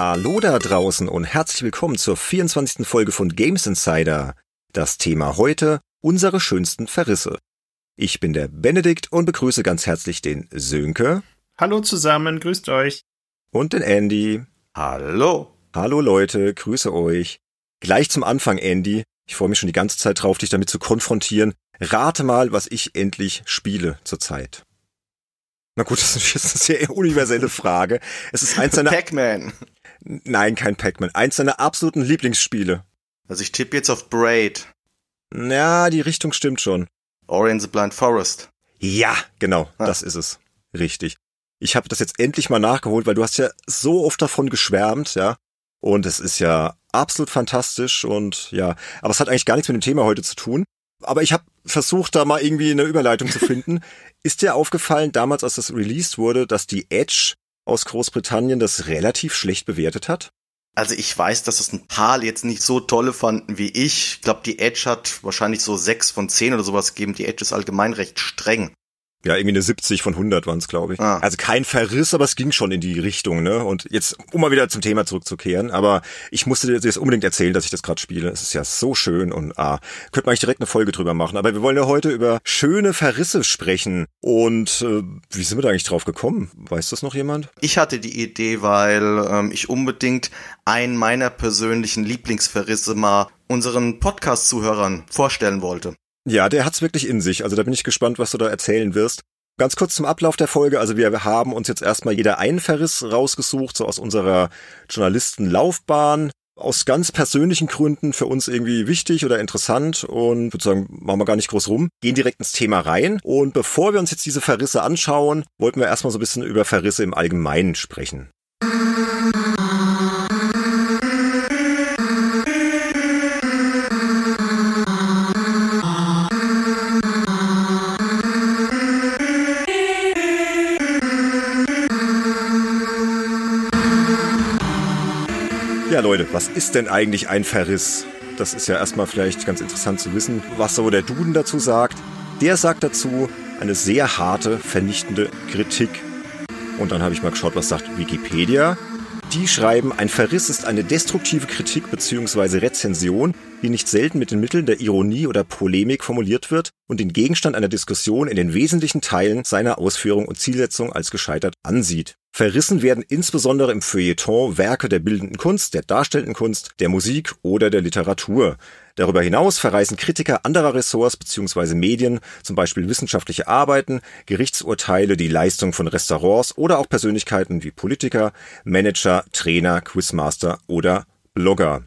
Hallo da draußen und herzlich willkommen zur 24. Folge von Games Insider. Das Thema heute unsere schönsten Verrisse. Ich bin der Benedikt und begrüße ganz herzlich den Sönke. Hallo zusammen, grüßt euch. Und den Andy. Hallo. Hallo Leute, grüße euch. Gleich zum Anfang, Andy. Ich freue mich schon die ganze Zeit drauf, dich damit zu konfrontieren. Rate mal, was ich endlich spiele zurzeit. Na gut, das ist eine sehr universelle Frage. Es ist eins seiner... Pac-Man. Nein, kein Pac-Man. Eins seiner absoluten Lieblingsspiele. Also ich tippe jetzt auf Braid. Ja, die Richtung stimmt schon. Ori and the Blind Forest. Ja, genau, ah. das ist es. Richtig. Ich habe das jetzt endlich mal nachgeholt, weil du hast ja so oft davon geschwärmt, ja. Und es ist ja absolut fantastisch und ja, aber es hat eigentlich gar nichts mit dem Thema heute zu tun. Aber ich habe versucht, da mal irgendwie eine Überleitung zu finden. Ist dir aufgefallen, damals, als das released wurde, dass die Edge aus Großbritannien das relativ schlecht bewertet hat? Also ich weiß, dass es ein paar jetzt nicht so tolle fanden wie ich. Ich glaube, die Edge hat wahrscheinlich so sechs von zehn oder sowas gegeben. Die Edge ist allgemein recht streng. Ja, irgendwie eine 70 von 100 waren es, glaube ich. Ah. Also kein Verriss, aber es ging schon in die Richtung, ne? Und jetzt, um mal wieder zum Thema zurückzukehren, aber ich musste dir jetzt unbedingt erzählen, dass ich das gerade spiele. Es ist ja so schön und ah, könnte man eigentlich direkt eine Folge drüber machen. Aber wir wollen ja heute über schöne Verrisse sprechen. Und äh, wie sind wir da eigentlich drauf gekommen? Weiß das noch jemand? Ich hatte die Idee, weil ähm, ich unbedingt einen meiner persönlichen Lieblingsverrisse mal unseren Podcast-Zuhörern vorstellen wollte. Ja, der hat's wirklich in sich. Also da bin ich gespannt, was du da erzählen wirst. Ganz kurz zum Ablauf der Folge. Also wir haben uns jetzt erstmal jeder einen Verriss rausgesucht, so aus unserer Journalistenlaufbahn. Aus ganz persönlichen Gründen für uns irgendwie wichtig oder interessant und würde sagen, machen wir gar nicht groß rum, gehen direkt ins Thema rein. Und bevor wir uns jetzt diese Verrisse anschauen, wollten wir erstmal so ein bisschen über Verrisse im Allgemeinen sprechen. Ja, Leute, was ist denn eigentlich ein Verriss? Das ist ja erstmal vielleicht ganz interessant zu wissen, was so der Duden dazu sagt. Der sagt dazu eine sehr harte, vernichtende Kritik. Und dann habe ich mal geschaut, was sagt Wikipedia. Die schreiben, ein Verriss ist eine destruktive Kritik bzw. Rezension, die nicht selten mit den Mitteln der Ironie oder Polemik formuliert wird und den Gegenstand einer Diskussion in den wesentlichen Teilen seiner Ausführung und Zielsetzung als gescheitert ansieht. Verrissen werden insbesondere im Feuilleton Werke der bildenden Kunst, der darstellenden Kunst, der Musik oder der Literatur. Darüber hinaus verreisen Kritiker anderer Ressorts bzw. Medien, zum Beispiel wissenschaftliche Arbeiten, Gerichtsurteile, die Leistung von Restaurants oder auch Persönlichkeiten wie Politiker, Manager, Trainer, Quizmaster oder Blogger.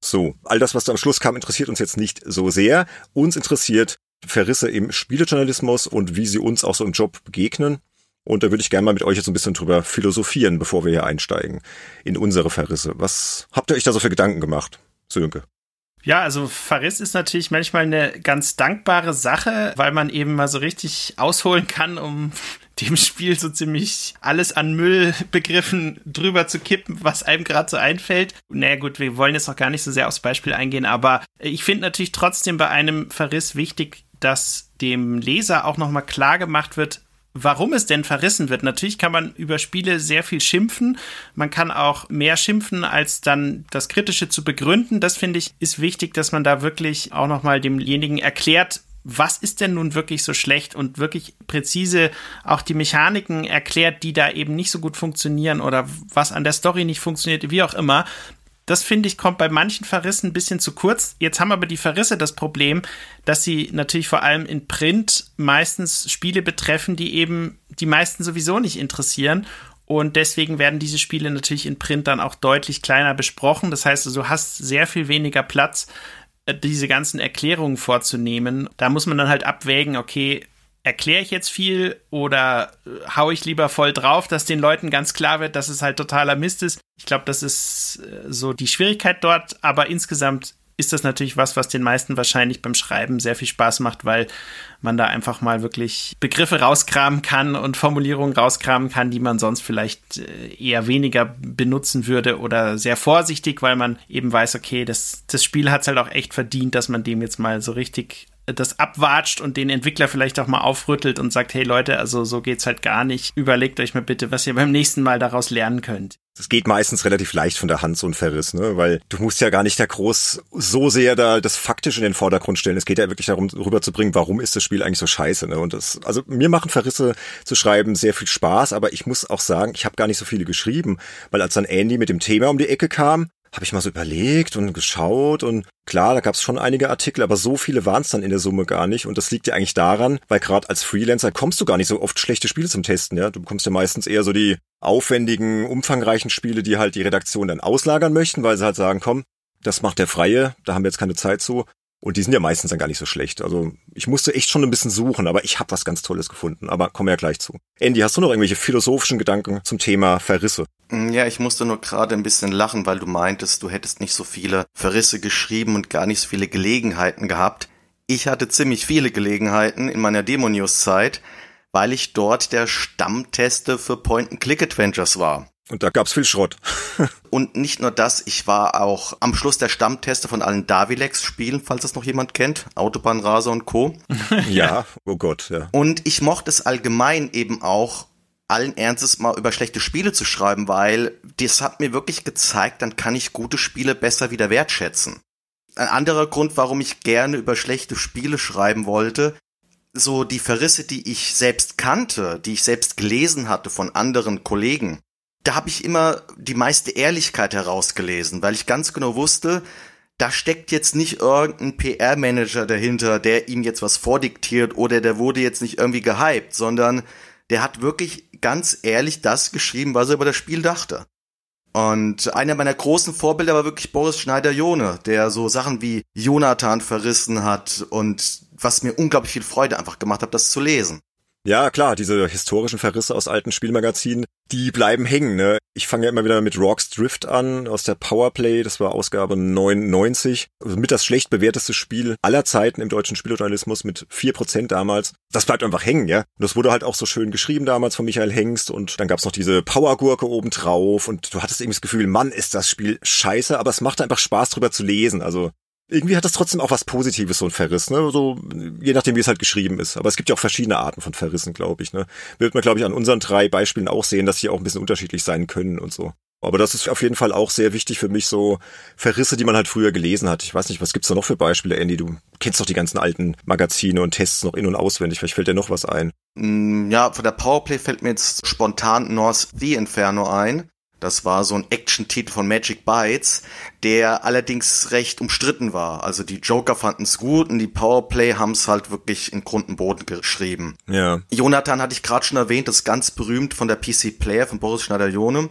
So, all das, was da am Schluss kam, interessiert uns jetzt nicht so sehr. Uns interessiert Verrisse im Spielejournalismus und wie sie uns auch so im Job begegnen. Und da würde ich gerne mal mit euch jetzt ein bisschen drüber philosophieren, bevor wir hier einsteigen in unsere Verrisse. Was habt ihr euch da so für Gedanken gemacht, Sönke? Ja, also Verriss ist natürlich manchmal eine ganz dankbare Sache, weil man eben mal so richtig ausholen kann, um dem Spiel so ziemlich alles an Müllbegriffen drüber zu kippen, was einem gerade so einfällt. Naja gut, wir wollen jetzt noch gar nicht so sehr aufs Beispiel eingehen, aber ich finde natürlich trotzdem bei einem Verriss wichtig, dass dem Leser auch nochmal klar gemacht wird, warum es denn verrissen wird. Natürlich kann man über Spiele sehr viel schimpfen. Man kann auch mehr schimpfen, als dann das Kritische zu begründen. Das finde ich ist wichtig, dass man da wirklich auch nochmal demjenigen erklärt, was ist denn nun wirklich so schlecht und wirklich präzise auch die Mechaniken erklärt, die da eben nicht so gut funktionieren oder was an der Story nicht funktioniert, wie auch immer. Das finde ich kommt bei manchen Verrissen ein bisschen zu kurz. Jetzt haben aber die Verrisse das Problem, dass sie natürlich vor allem in Print meistens Spiele betreffen, die eben die meisten sowieso nicht interessieren. Und deswegen werden diese Spiele natürlich in Print dann auch deutlich kleiner besprochen. Das heißt, du hast sehr viel weniger Platz, äh, diese ganzen Erklärungen vorzunehmen. Da muss man dann halt abwägen, okay, erkläre ich jetzt viel oder äh, hau ich lieber voll drauf, dass den Leuten ganz klar wird, dass es halt totaler Mist ist. Ich glaube, das ist äh, so die Schwierigkeit dort, aber insgesamt ist das natürlich was, was den meisten wahrscheinlich beim Schreiben sehr viel Spaß macht, weil man da einfach mal wirklich Begriffe rauskramen kann und Formulierungen rauskramen kann, die man sonst vielleicht äh, eher weniger benutzen würde oder sehr vorsichtig, weil man eben weiß, okay, das, das Spiel hat es halt auch echt verdient, dass man dem jetzt mal so richtig das abwatscht und den Entwickler vielleicht auch mal aufrüttelt und sagt, hey Leute, also so geht's halt gar nicht. Überlegt euch mal bitte, was ihr beim nächsten Mal daraus lernen könnt. Es geht meistens relativ leicht von der Hand, so ein Verriss, ne? Weil du musst ja gar nicht da groß so sehr da das faktisch in den Vordergrund stellen. Es geht ja wirklich darum, rüberzubringen, warum ist das Spiel eigentlich so scheiße, ne? Und das, also mir machen Verrisse zu schreiben sehr viel Spaß, aber ich muss auch sagen, ich habe gar nicht so viele geschrieben, weil als dann Andy mit dem Thema um die Ecke kam, habe ich mal so überlegt und geschaut und klar, da gab es schon einige Artikel, aber so viele waren es dann in der Summe gar nicht und das liegt ja eigentlich daran, weil gerade als Freelancer kommst du gar nicht so oft schlechte Spiele zum Testen, ja, du bekommst ja meistens eher so die aufwendigen, umfangreichen Spiele, die halt die Redaktion dann auslagern möchten, weil sie halt sagen, komm, das macht der Freie, da haben wir jetzt keine Zeit zu. Und die sind ja meistens dann gar nicht so schlecht. Also ich musste echt schon ein bisschen suchen, aber ich habe was ganz Tolles gefunden. Aber kommen wir ja gleich zu. Andy, hast du noch irgendwelche philosophischen Gedanken zum Thema Verrisse? Mm, ja, ich musste nur gerade ein bisschen lachen, weil du meintest, du hättest nicht so viele Verrisse geschrieben und gar nicht so viele Gelegenheiten gehabt. Ich hatte ziemlich viele Gelegenheiten in meiner Demo-News-Zeit, weil ich dort der Stammtester für Point-and-Click-Adventures war. Und da gab's viel Schrott. und nicht nur das, ich war auch am Schluss der Stammtester von allen Davilex-Spielen, falls das noch jemand kennt. Autobahnraser und Co. ja, oh Gott, ja. Und ich mochte es allgemein eben auch, allen Ernstes mal über schlechte Spiele zu schreiben, weil das hat mir wirklich gezeigt, dann kann ich gute Spiele besser wieder wertschätzen. Ein anderer Grund, warum ich gerne über schlechte Spiele schreiben wollte, so die Verrisse, die ich selbst kannte, die ich selbst gelesen hatte von anderen Kollegen, da habe ich immer die meiste Ehrlichkeit herausgelesen, weil ich ganz genau wusste, da steckt jetzt nicht irgendein PR-Manager dahinter, der ihm jetzt was vordiktiert oder der wurde jetzt nicht irgendwie gehypt, sondern der hat wirklich ganz ehrlich das geschrieben, was er über das Spiel dachte. Und einer meiner großen Vorbilder war wirklich Boris Schneider-Jone, der so Sachen wie Jonathan verrissen hat und was mir unglaublich viel Freude einfach gemacht hat, das zu lesen. Ja, klar, diese historischen Verrisse aus alten Spielmagazinen, die bleiben hängen. Ne? Ich fange ja immer wieder mit Rocks Drift an aus der Powerplay, das war Ausgabe 99. Also mit das schlecht bewerteste Spiel aller Zeiten im deutschen Spieljournalismus mit vier Prozent damals. Das bleibt einfach hängen, ja. Und das wurde halt auch so schön geschrieben damals von Michael Hengst und dann gab's noch diese Powergurke obendrauf und du hattest irgendwie das Gefühl, Mann, ist das Spiel scheiße, aber es macht einfach Spaß drüber zu lesen. Also irgendwie hat das trotzdem auch was Positives, so ein Verriss, ne? So, je nachdem, wie es halt geschrieben ist. Aber es gibt ja auch verschiedene Arten von Verrissen, glaube ich, ne? Wird man, glaube ich, an unseren drei Beispielen auch sehen, dass sie auch ein bisschen unterschiedlich sein können und so. Aber das ist auf jeden Fall auch sehr wichtig für mich, so Verrisse, die man halt früher gelesen hat. Ich weiß nicht, was gibt's da noch für Beispiele, Andy? Du kennst doch die ganzen alten Magazine und Tests noch in- und auswendig. Vielleicht fällt dir noch was ein. Mm, ja, von der Powerplay fällt mir jetzt spontan North The Inferno ein. Das war so ein Action-Titel von Magic Bytes, der allerdings recht umstritten war. Also die Joker fanden es gut und die Powerplay haben es halt wirklich in Grund und Boden geschrieben. Ja. Jonathan hatte ich gerade schon erwähnt, das ist ganz berühmt von der PC Player von Boris Schneider-Jone.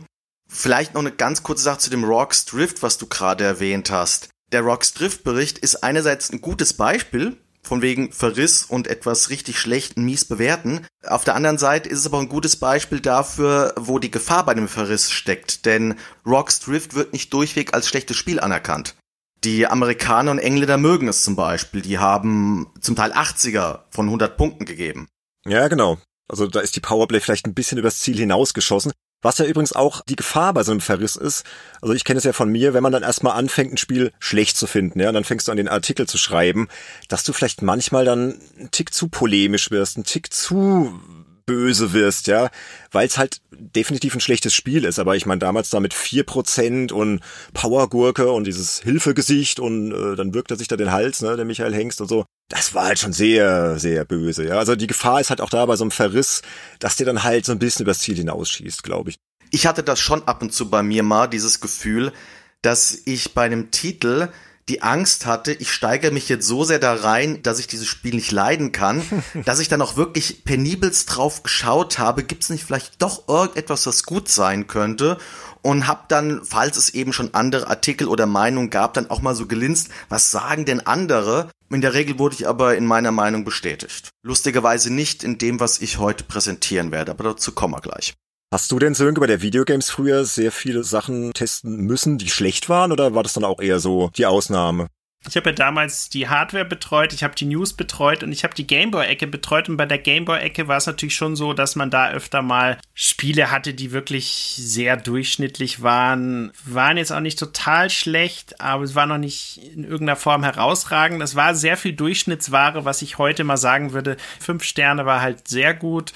Vielleicht noch eine ganz kurze Sache zu dem Rocks Drift, was du gerade erwähnt hast. Der Rocks Drift Bericht ist einerseits ein gutes Beispiel von wegen Verriss und etwas richtig schlecht und mies bewerten. Auf der anderen Seite ist es aber ein gutes Beispiel dafür, wo die Gefahr bei dem Verriss steckt, denn Rocks Drift wird nicht durchweg als schlechtes Spiel anerkannt. Die Amerikaner und Engländer mögen es zum Beispiel, die haben zum Teil 80er von 100 Punkten gegeben. Ja, genau. Also da ist die Powerplay vielleicht ein bisschen übers Ziel hinausgeschossen. Was ja übrigens auch die Gefahr bei so einem Verriss ist. Also ich kenne es ja von mir, wenn man dann erstmal anfängt, ein Spiel schlecht zu finden, ja, und dann fängst du an, den Artikel zu schreiben, dass du vielleicht manchmal dann ein Tick zu polemisch wirst, ein Tick zu böse wirst, ja, weil es halt definitiv ein schlechtes Spiel ist. Aber ich meine, damals da mit vier Prozent und Powergurke und dieses Hilfegesicht und äh, dann wirkt er sich da den Hals, ne, der Michael Hengst und so. Das war halt schon sehr, sehr böse, ja. Also die Gefahr ist halt auch da bei so einem Verriss, dass der dann halt so ein bisschen übers Ziel hinausschießt, glaube ich. Ich hatte das schon ab und zu bei mir mal, dieses Gefühl, dass ich bei einem Titel die Angst hatte, ich steigere mich jetzt so sehr da rein, dass ich dieses Spiel nicht leiden kann, dass ich dann auch wirklich penibelst drauf geschaut habe, gibt es nicht vielleicht doch irgendetwas, was gut sein könnte und habe dann, falls es eben schon andere Artikel oder Meinungen gab, dann auch mal so gelinst, was sagen denn andere? In der Regel wurde ich aber in meiner Meinung bestätigt. Lustigerweise nicht in dem, was ich heute präsentieren werde, aber dazu kommen wir gleich. Hast du denn, Sönke, bei der Videogames früher sehr viele Sachen testen müssen, die schlecht waren, oder war das dann auch eher so die Ausnahme? Ich habe ja damals die Hardware betreut, ich habe die News betreut und ich habe die Gameboy-Ecke betreut. Und bei der Gameboy-Ecke war es natürlich schon so, dass man da öfter mal Spiele hatte, die wirklich sehr durchschnittlich waren. Waren jetzt auch nicht total schlecht, aber es war noch nicht in irgendeiner Form herausragend. Es war sehr viel Durchschnittsware, was ich heute mal sagen würde. Fünf Sterne war halt sehr gut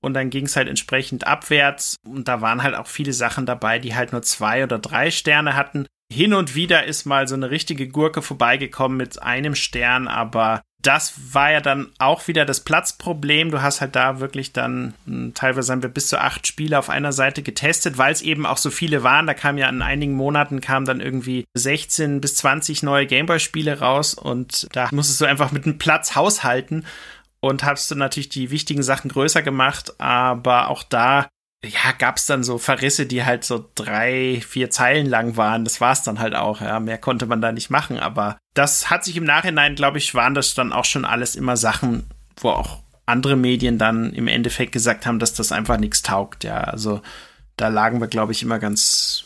und dann ging es halt entsprechend abwärts und da waren halt auch viele Sachen dabei, die halt nur zwei oder drei Sterne hatten. Hin und wieder ist mal so eine richtige Gurke vorbeigekommen mit einem Stern, aber das war ja dann auch wieder das Platzproblem. Du hast halt da wirklich dann, hm, teilweise haben wir bis zu acht Spiele auf einer Seite getestet, weil es eben auch so viele waren. Da kam ja in einigen Monaten kamen dann irgendwie 16 bis 20 neue Gameboy-Spiele raus und da musstest du einfach mit einem Platz haushalten und hast du natürlich die wichtigen Sachen größer gemacht, aber auch da ja, gab's dann so Verrisse, die halt so drei, vier Zeilen lang waren. Das war's dann halt auch. Ja, mehr konnte man da nicht machen. Aber das hat sich im Nachhinein, glaube ich, waren das dann auch schon alles immer Sachen, wo auch andere Medien dann im Endeffekt gesagt haben, dass das einfach nichts taugt. Ja, also da lagen wir, glaube ich, immer ganz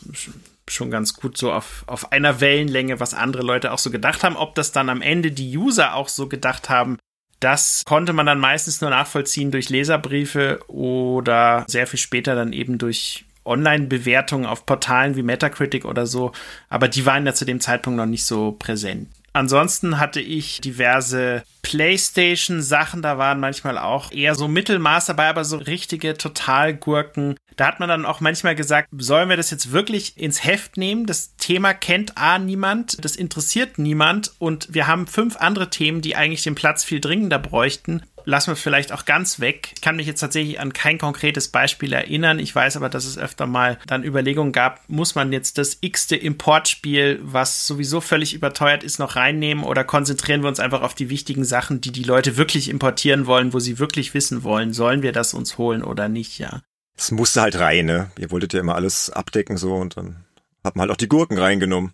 schon ganz gut so auf, auf einer Wellenlänge, was andere Leute auch so gedacht haben. Ob das dann am Ende die User auch so gedacht haben, das konnte man dann meistens nur nachvollziehen durch Leserbriefe oder sehr viel später dann eben durch Online-Bewertungen auf Portalen wie Metacritic oder so. Aber die waren ja zu dem Zeitpunkt noch nicht so präsent. Ansonsten hatte ich diverse PlayStation-Sachen, da waren manchmal auch eher so Mittelmaß dabei, aber so richtige Totalgurken. Da hat man dann auch manchmal gesagt, sollen wir das jetzt wirklich ins Heft nehmen? Das Thema kennt A niemand, das interessiert niemand und wir haben fünf andere Themen, die eigentlich den Platz viel dringender bräuchten lassen wir vielleicht auch ganz weg. Ich kann mich jetzt tatsächlich an kein konkretes Beispiel erinnern. Ich weiß aber, dass es öfter mal dann Überlegungen gab, muss man jetzt das x-te Importspiel, was sowieso völlig überteuert ist, noch reinnehmen oder konzentrieren wir uns einfach auf die wichtigen Sachen, die die Leute wirklich importieren wollen, wo sie wirklich wissen wollen, sollen wir das uns holen oder nicht, ja. Es musste halt rein, ne? Ihr wolltet ja immer alles abdecken so und dann hat man halt auch die Gurken reingenommen.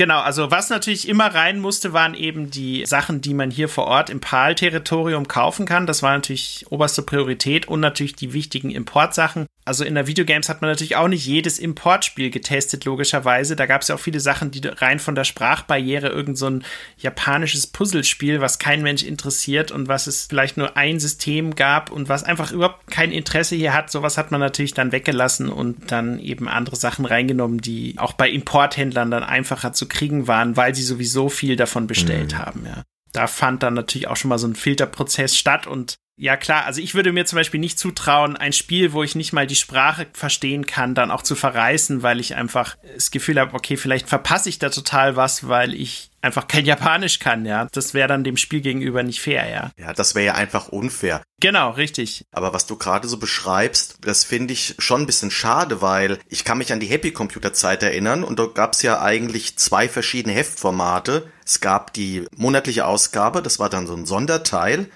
Genau, also was natürlich immer rein musste, waren eben die Sachen, die man hier vor Ort im PAL-Territorium kaufen kann. Das war natürlich oberste Priorität und natürlich die wichtigen Importsachen. Also in der Videogames hat man natürlich auch nicht jedes Importspiel getestet, logischerweise. Da gab es ja auch viele Sachen, die rein von der Sprachbarriere irgend so ein japanisches Puzzlespiel, was kein Mensch interessiert und was es vielleicht nur ein System gab und was einfach überhaupt kein Interesse hier hat. Sowas hat man natürlich dann weggelassen und dann eben andere Sachen reingenommen, die auch bei Importhändlern dann einfacher zu kriegen waren, weil sie sowieso viel davon bestellt mhm. haben, ja. Da fand dann natürlich auch schon mal so ein Filterprozess statt und ja klar, also ich würde mir zum Beispiel nicht zutrauen, ein Spiel, wo ich nicht mal die Sprache verstehen kann, dann auch zu verreißen, weil ich einfach das Gefühl habe, okay, vielleicht verpasse ich da total was, weil ich einfach kein Japanisch kann, ja. Das wäre dann dem Spiel gegenüber nicht fair, ja. Ja, das wäre ja einfach unfair. Genau, richtig. Aber was du gerade so beschreibst, das finde ich schon ein bisschen schade, weil ich kann mich an die Happy Computer Zeit erinnern und dort gab es ja eigentlich zwei verschiedene Heftformate. Es gab die monatliche Ausgabe, das war dann so ein Sonderteil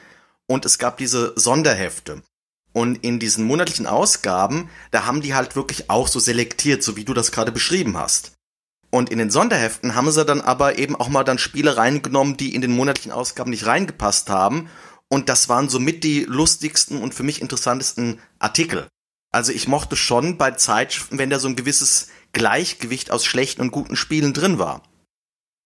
und es gab diese Sonderhefte. Und in diesen monatlichen Ausgaben, da haben die halt wirklich auch so selektiert, so wie du das gerade beschrieben hast. Und in den Sonderheften haben sie dann aber eben auch mal dann Spiele reingenommen, die in den monatlichen Ausgaben nicht reingepasst haben. Und das waren somit die lustigsten und für mich interessantesten Artikel. Also ich mochte schon bei Zeitschriften, wenn da so ein gewisses Gleichgewicht aus schlechten und guten Spielen drin war.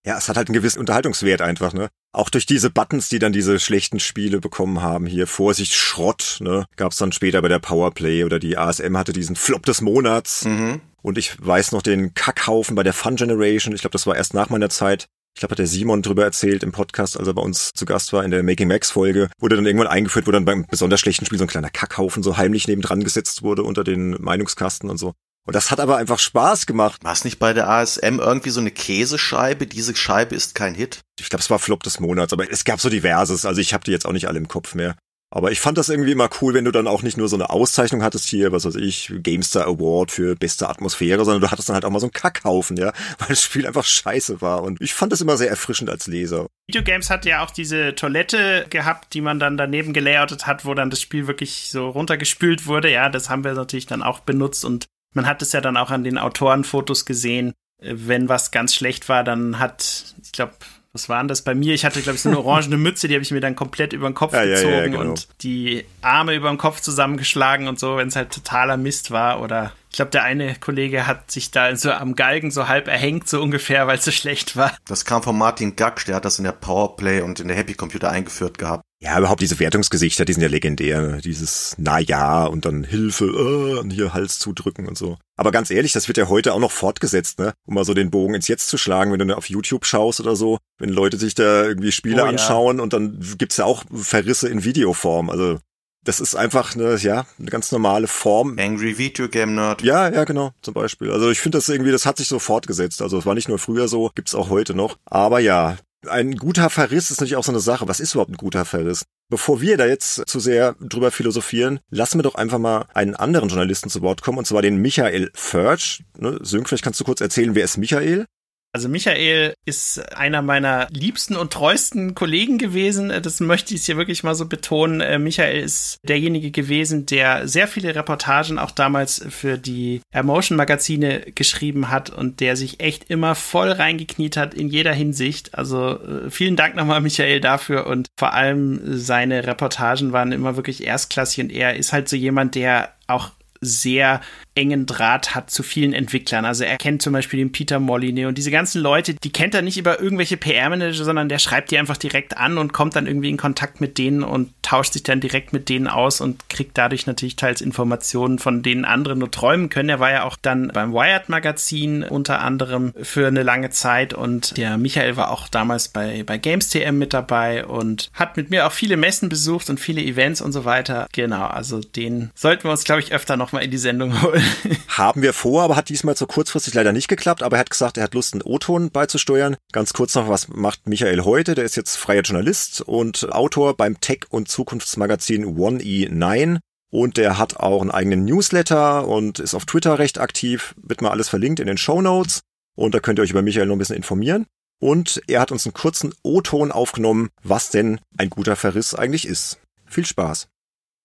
Ja, es hat halt einen gewissen Unterhaltungswert einfach, ne? Auch durch diese Buttons, die dann diese schlechten Spiele bekommen haben, hier Vorsicht, Schrott, ne? Gab es dann später bei der Powerplay oder die ASM hatte diesen Flop des Monats. Mhm. Und ich weiß noch den Kackhaufen bei der Fun Generation. Ich glaube, das war erst nach meiner Zeit. Ich glaube, hat der Simon drüber erzählt im Podcast, als er bei uns zu Gast war in der Making Max Folge, wurde dann irgendwann eingeführt, wo dann beim besonders schlechten Spiel so ein kleiner Kackhaufen so heimlich nebendran gesetzt wurde unter den Meinungskasten und so. Und das hat aber einfach Spaß gemacht. War es nicht bei der ASM irgendwie so eine Käsescheibe? Diese Scheibe ist kein Hit. Ich glaube, es war Flop des Monats, aber es gab so diverses. Also ich habe die jetzt auch nicht alle im Kopf mehr. Aber ich fand das irgendwie immer cool, wenn du dann auch nicht nur so eine Auszeichnung hattest hier, was weiß ich, GameStar Award für beste Atmosphäre, sondern du hattest dann halt auch mal so einen Kackhaufen, ja, weil das Spiel einfach scheiße war. Und ich fand das immer sehr erfrischend als Leser. Videogames hat ja auch diese Toilette gehabt, die man dann daneben gelayoutet hat, wo dann das Spiel wirklich so runtergespült wurde. Ja, das haben wir natürlich dann auch benutzt und man hat es ja dann auch an den Autorenfotos gesehen. Äh, wenn was ganz schlecht war, dann hat, ich glaube, was war denn das bei mir? Ich hatte, glaube ich, so eine orangene Mütze, die habe ich mir dann komplett über den Kopf ja, gezogen ja, ja, genau. und die Arme über den Kopf zusammengeschlagen und so, wenn es halt totaler Mist war. Oder ich glaube, der eine Kollege hat sich da so am Galgen so halb erhängt, so ungefähr, weil es so schlecht war. Das kam von Martin Gaksch, der hat das in der Powerplay und in der Happy Computer eingeführt gehabt. Ja, überhaupt diese Wertungsgesichter, die sind ja legendär. Ne? Dieses Na ja und dann Hilfe äh, und hier Hals zudrücken und so. Aber ganz ehrlich, das wird ja heute auch noch fortgesetzt, ne? Um mal so den Bogen ins Jetzt zu schlagen, wenn du auf YouTube schaust oder so. Wenn Leute sich da irgendwie Spiele oh, anschauen ja. und dann gibt's ja auch Verrisse in Videoform. Also Das ist einfach eine, ja, eine ganz normale Form. Angry Video Game Nerd. Ja, ja, genau, zum Beispiel. Also ich finde das irgendwie, das hat sich so fortgesetzt. Also es war nicht nur früher so, gibt's auch heute noch. Aber ja, ein guter Verriss ist natürlich auch so eine Sache. Was ist überhaupt ein guter Verriss? Bevor wir da jetzt zu sehr drüber philosophieren, lassen wir doch einfach mal einen anderen Journalisten zu Wort kommen, und zwar den Michael Furch. Ne, Sönk, vielleicht kannst du kurz erzählen, wer ist Michael? Also Michael ist einer meiner liebsten und treuesten Kollegen gewesen. Das möchte ich hier wirklich mal so betonen. Äh, Michael ist derjenige gewesen, der sehr viele Reportagen auch damals für die Emotion Magazine geschrieben hat und der sich echt immer voll reingekniet hat in jeder Hinsicht. Also äh, vielen Dank nochmal Michael dafür und vor allem seine Reportagen waren immer wirklich erstklassig und er ist halt so jemand, der auch sehr engen Draht hat zu vielen Entwicklern. Also er kennt zum Beispiel den Peter Molyneux und diese ganzen Leute, die kennt er nicht über irgendwelche PR-Manager, sondern der schreibt die einfach direkt an und kommt dann irgendwie in Kontakt mit denen und tauscht sich dann direkt mit denen aus und kriegt dadurch natürlich teils Informationen, von denen andere nur träumen können. Er war ja auch dann beim Wired-Magazin unter anderem für eine lange Zeit und der Michael war auch damals bei, bei GamesTM mit dabei und hat mit mir auch viele Messen besucht und viele Events und so weiter. Genau, also den sollten wir uns, glaube ich, öfter nochmal in die Sendung holen. Haben wir vor, aber hat diesmal so kurzfristig leider nicht geklappt. Aber er hat gesagt, er hat Lust, einen O-Ton beizusteuern. Ganz kurz noch, was macht Michael heute? Der ist jetzt freier Journalist und Autor beim Tech- und Zukunftsmagazin 1E9. Und der hat auch einen eigenen Newsletter und ist auf Twitter recht aktiv. Wird mal alles verlinkt in den Show Notes. Und da könnt ihr euch über Michael noch ein bisschen informieren. Und er hat uns einen kurzen O-Ton aufgenommen, was denn ein guter Verriss eigentlich ist. Viel Spaß.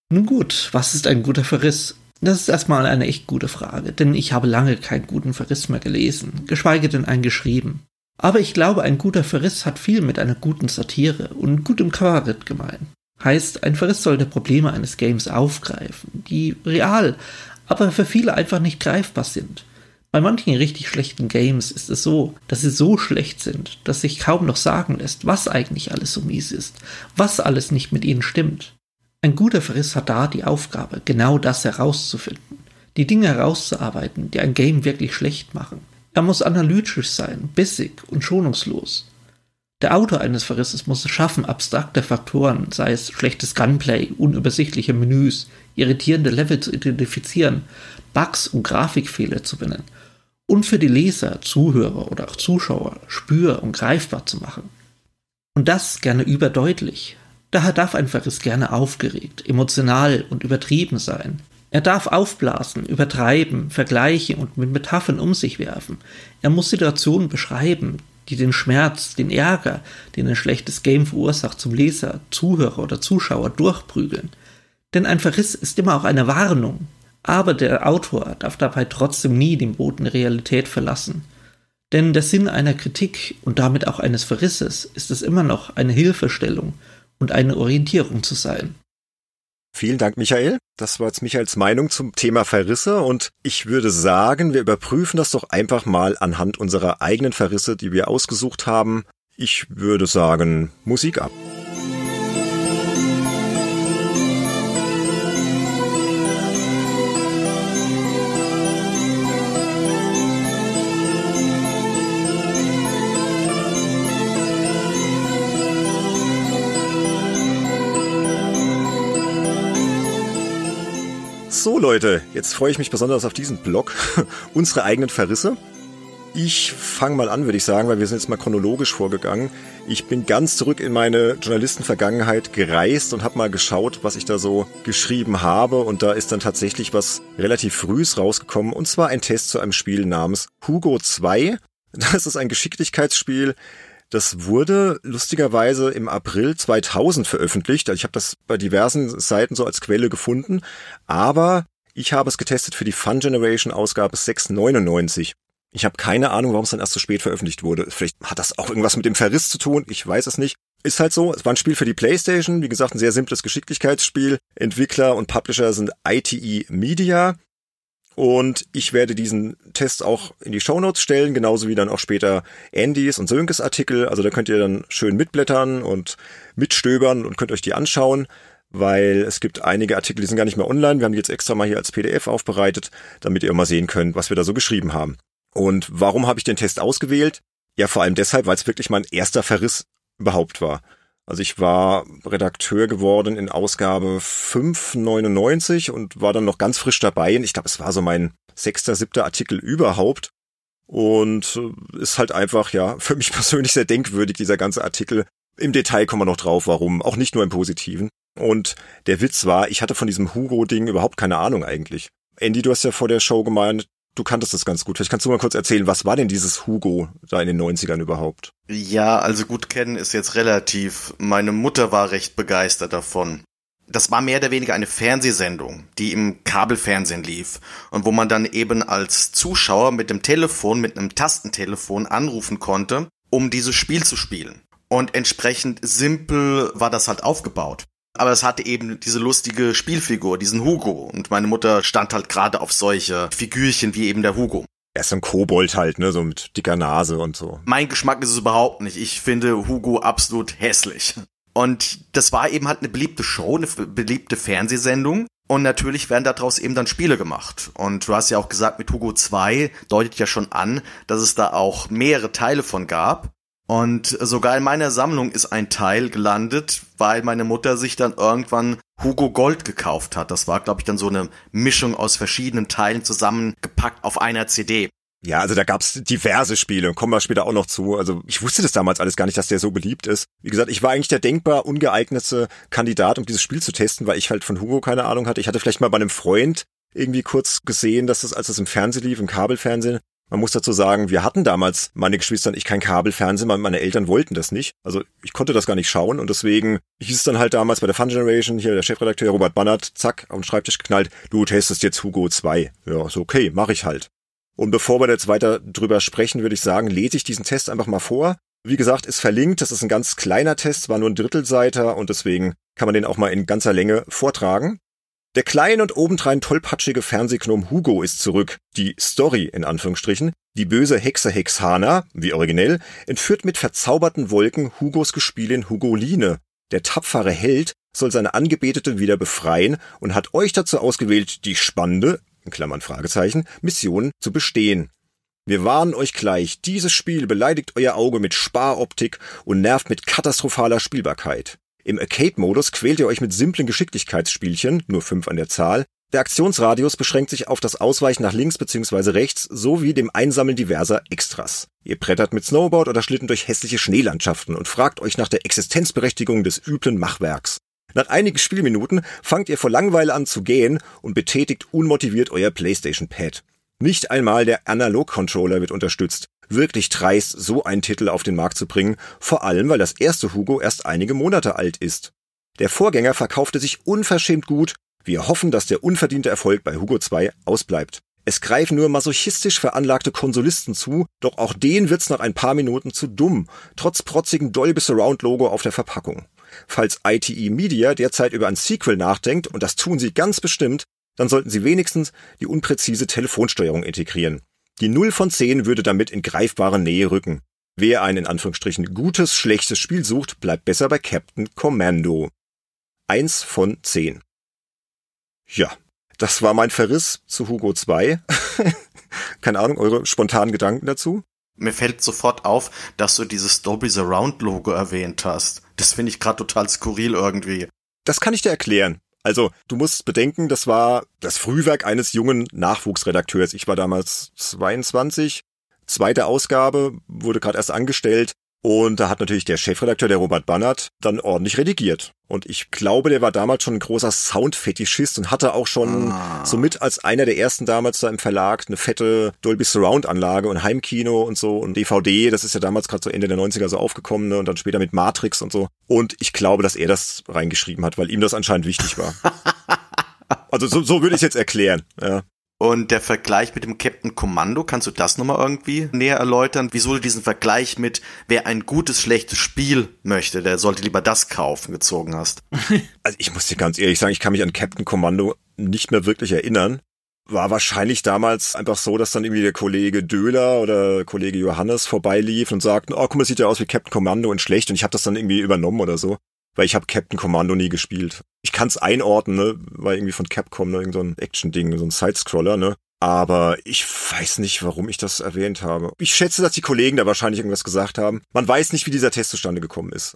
Nun gut, was ist ein guter Verriss? Das ist erstmal eine echt gute Frage, denn ich habe lange keinen guten Verriss mehr gelesen, geschweige denn einen geschrieben. Aber ich glaube, ein guter Verriss hat viel mit einer guten Satire und gutem Kabarett gemein. Heißt, ein Verriss sollte Probleme eines Games aufgreifen, die real, aber für viele einfach nicht greifbar sind. Bei manchen richtig schlechten Games ist es so, dass sie so schlecht sind, dass sich kaum noch sagen lässt, was eigentlich alles so mies ist, was alles nicht mit ihnen stimmt. Ein guter Verriss hat da die Aufgabe, genau das herauszufinden, die Dinge herauszuarbeiten, die ein Game wirklich schlecht machen. Er muss analytisch sein, bissig und schonungslos. Der Autor eines Verrisses muss es schaffen, abstrakte Faktoren, sei es schlechtes Gunplay, unübersichtliche Menüs, irritierende Level zu identifizieren, Bugs und Grafikfehler zu benennen und für die Leser, Zuhörer oder auch Zuschauer spür- und greifbar zu machen. Und das gerne überdeutlich, Daher darf ein Verriss gerne aufgeregt, emotional und übertrieben sein. Er darf aufblasen, übertreiben, vergleichen und mit Metaphern um sich werfen. Er muss Situationen beschreiben, die den Schmerz, den Ärger, den ein schlechtes Game verursacht, zum Leser, Zuhörer oder Zuschauer durchprügeln. Denn ein Verriss ist immer auch eine Warnung. Aber der Autor darf dabei trotzdem nie den Boden der Realität verlassen. Denn der Sinn einer Kritik und damit auch eines Verrisses ist es immer noch eine Hilfestellung und eine Orientierung zu sein. Vielen Dank, Michael. Das war jetzt Michaels Meinung zum Thema Verrisse und ich würde sagen, wir überprüfen das doch einfach mal anhand unserer eigenen Verrisse, die wir ausgesucht haben. Ich würde sagen, Musik ab. So Leute, jetzt freue ich mich besonders auf diesen Blog, unsere eigenen Verrisse. Ich fange mal an, würde ich sagen, weil wir sind jetzt mal chronologisch vorgegangen. Ich bin ganz zurück in meine Journalistenvergangenheit gereist und habe mal geschaut, was ich da so geschrieben habe. Und da ist dann tatsächlich was relativ frühes rausgekommen. Und zwar ein Test zu einem Spiel namens Hugo 2. Das ist ein Geschicklichkeitsspiel, das wurde lustigerweise im April 2000 veröffentlicht. Also ich habe das bei diversen Seiten so als Quelle gefunden, aber ich habe es getestet für die Fun Generation Ausgabe 699. Ich habe keine Ahnung, warum es dann erst so spät veröffentlicht wurde. Vielleicht hat das auch irgendwas mit dem Verriss zu tun, ich weiß es nicht. Ist halt so, es war ein Spiel für die Playstation, wie gesagt, ein sehr simples Geschicklichkeitsspiel. Entwickler und Publisher sind ITE Media. Und ich werde diesen Test auch in die Shownotes stellen, genauso wie dann auch später Andys und Sönkes Artikel. Also da könnt ihr dann schön mitblättern und mitstöbern und könnt euch die anschauen, weil es gibt einige Artikel, die sind gar nicht mehr online. Wir haben die jetzt extra mal hier als PDF aufbereitet, damit ihr mal sehen könnt, was wir da so geschrieben haben. Und warum habe ich den Test ausgewählt? Ja, vor allem deshalb, weil es wirklich mein erster Verriss überhaupt war. Also ich war Redakteur geworden in Ausgabe 599 und war dann noch ganz frisch dabei. Und ich glaube, es war so mein sechster, siebter Artikel überhaupt. Und äh, ist halt einfach, ja, für mich persönlich sehr denkwürdig, dieser ganze Artikel. Im Detail kommen wir noch drauf, warum. Auch nicht nur im Positiven. Und der Witz war, ich hatte von diesem Hugo-Ding überhaupt keine Ahnung eigentlich. Andy, du hast ja vor der Show gemeint, du kanntest das ganz gut. Vielleicht kannst du mal kurz erzählen, was war denn dieses Hugo da in den 90ern überhaupt? Ja, also gut kennen ist jetzt relativ. Meine Mutter war recht begeistert davon. Das war mehr oder weniger eine Fernsehsendung, die im Kabelfernsehen lief und wo man dann eben als Zuschauer mit dem Telefon, mit einem Tastentelefon anrufen konnte, um dieses Spiel zu spielen. Und entsprechend simpel war das halt aufgebaut. Aber es hatte eben diese lustige Spielfigur, diesen Hugo. Und meine Mutter stand halt gerade auf solche Figürchen wie eben der Hugo. Er ist ein Kobold halt, ne, so mit dicker Nase und so. Mein Geschmack ist es überhaupt nicht. Ich finde Hugo absolut hässlich. Und das war eben halt eine beliebte Show, eine beliebte Fernsehsendung. Und natürlich werden daraus eben dann Spiele gemacht. Und du hast ja auch gesagt, mit Hugo 2 deutet ja schon an, dass es da auch mehrere Teile von gab. Und sogar in meiner Sammlung ist ein Teil gelandet, weil meine Mutter sich dann irgendwann Hugo Gold gekauft hat. Das war, glaube ich, dann so eine Mischung aus verschiedenen Teilen zusammengepackt auf einer CD. Ja, also da gab's diverse Spiele, kommen wir später auch noch zu. Also ich wusste das damals alles gar nicht, dass der so beliebt ist. Wie gesagt, ich war eigentlich der denkbar ungeeignete Kandidat, um dieses Spiel zu testen, weil ich halt von Hugo keine Ahnung hatte. Ich hatte vielleicht mal bei einem Freund irgendwie kurz gesehen, dass das, als das im Fernsehen lief, im Kabelfernsehen, man muss dazu sagen, wir hatten damals, meine Geschwister und ich, kein Kabelfernsehen, weil meine Eltern wollten das nicht. Also ich konnte das gar nicht schauen und deswegen hieß es dann halt damals bei der Fun Generation, hier der Chefredakteur Robert Bannert, zack, den Schreibtisch geknallt, du testest jetzt Hugo 2. Ja, so okay, mache ich halt. Und bevor wir jetzt weiter drüber sprechen, würde ich sagen, lese ich diesen Test einfach mal vor. Wie gesagt, ist verlinkt, das ist ein ganz kleiner Test, war nur ein Drittelseiter und deswegen kann man den auch mal in ganzer Länge vortragen. Der kleine und obendrein tollpatschige Fernsehgnom Hugo ist zurück. Die Story, in Anführungsstrichen, die böse Hexe Hexana, wie originell, entführt mit verzauberten Wolken Hugos Gespielin Hugoline. Der tapfere Held soll seine Angebetete wieder befreien und hat euch dazu ausgewählt, die spannende, in Klammern Fragezeichen, Mission zu bestehen. Wir warnen euch gleich, dieses Spiel beleidigt euer Auge mit Sparoptik und nervt mit katastrophaler Spielbarkeit. Im Arcade-Modus quält ihr euch mit simplen Geschicklichkeitsspielchen, nur fünf an der Zahl. Der Aktionsradius beschränkt sich auf das Ausweichen nach links bzw. rechts sowie dem Einsammeln diverser Extras. Ihr brettert mit Snowboard oder Schlitten durch hässliche Schneelandschaften und fragt euch nach der Existenzberechtigung des üblen Machwerks. Nach einigen Spielminuten fangt ihr vor Langeweile an zu gähnen und betätigt unmotiviert euer PlayStation Pad. Nicht einmal der Analog-Controller wird unterstützt. Wirklich dreist, so einen Titel auf den Markt zu bringen, vor allem weil das erste Hugo erst einige Monate alt ist. Der Vorgänger verkaufte sich unverschämt gut, wir hoffen, dass der unverdiente Erfolg bei Hugo 2 ausbleibt. Es greifen nur masochistisch veranlagte Konsolisten zu, doch auch denen wird's nach ein paar Minuten zu dumm, trotz protzigen Dolby Surround Logo auf der Verpackung. Falls ITE Media derzeit über ein Sequel nachdenkt, und das tun sie ganz bestimmt, dann sollten sie wenigstens die unpräzise Telefonsteuerung integrieren. Die 0 von 10 würde damit in greifbare Nähe rücken. Wer ein in Anführungsstrichen gutes, schlechtes Spiel sucht, bleibt besser bei Captain Commando. 1 von 10. Ja, das war mein Verriss zu Hugo 2. Keine Ahnung, eure spontanen Gedanken dazu? Mir fällt sofort auf, dass du dieses Dolby Surround Logo erwähnt hast. Das finde ich gerade total skurril irgendwie. Das kann ich dir erklären. Also, du musst bedenken, das war das Frühwerk eines jungen Nachwuchsredakteurs. Ich war damals 22, zweite Ausgabe, wurde gerade erst angestellt und da hat natürlich der Chefredakteur, der Robert Bannert, dann ordentlich redigiert. Und ich glaube, der war damals schon ein großer Soundfetischist und hatte auch schon ah. somit als einer der ersten damals da im Verlag eine fette Dolby Surround Anlage und Heimkino und so und DVD. Das ist ja damals gerade so Ende der 90er so aufgekommen ne? und dann später mit Matrix und so. Und ich glaube, dass er das reingeschrieben hat, weil ihm das anscheinend wichtig war. also so, so würde ich es jetzt erklären. Ja. Und der Vergleich mit dem Captain Commando, kannst du das nochmal irgendwie näher erläutern? Wieso du diesen Vergleich mit, wer ein gutes, schlechtes Spiel möchte, der sollte lieber das kaufen, gezogen hast? Also ich muss dir ganz ehrlich sagen, ich kann mich an Captain Commando nicht mehr wirklich erinnern. War wahrscheinlich damals einfach so, dass dann irgendwie der Kollege Döhler oder Kollege Johannes vorbeilief und sagten, oh, guck mal, sieht ja aus wie Captain Commando und schlecht und ich habe das dann irgendwie übernommen oder so weil ich habe Captain Commando nie gespielt. Ich kann es einordnen, ne, weil irgendwie von Capcom, ne, irgend so ein Action-Ding, so ein Sidescroller, ne. Aber ich weiß nicht, warum ich das erwähnt habe. Ich schätze, dass die Kollegen da wahrscheinlich irgendwas gesagt haben. Man weiß nicht, wie dieser Test zustande gekommen ist.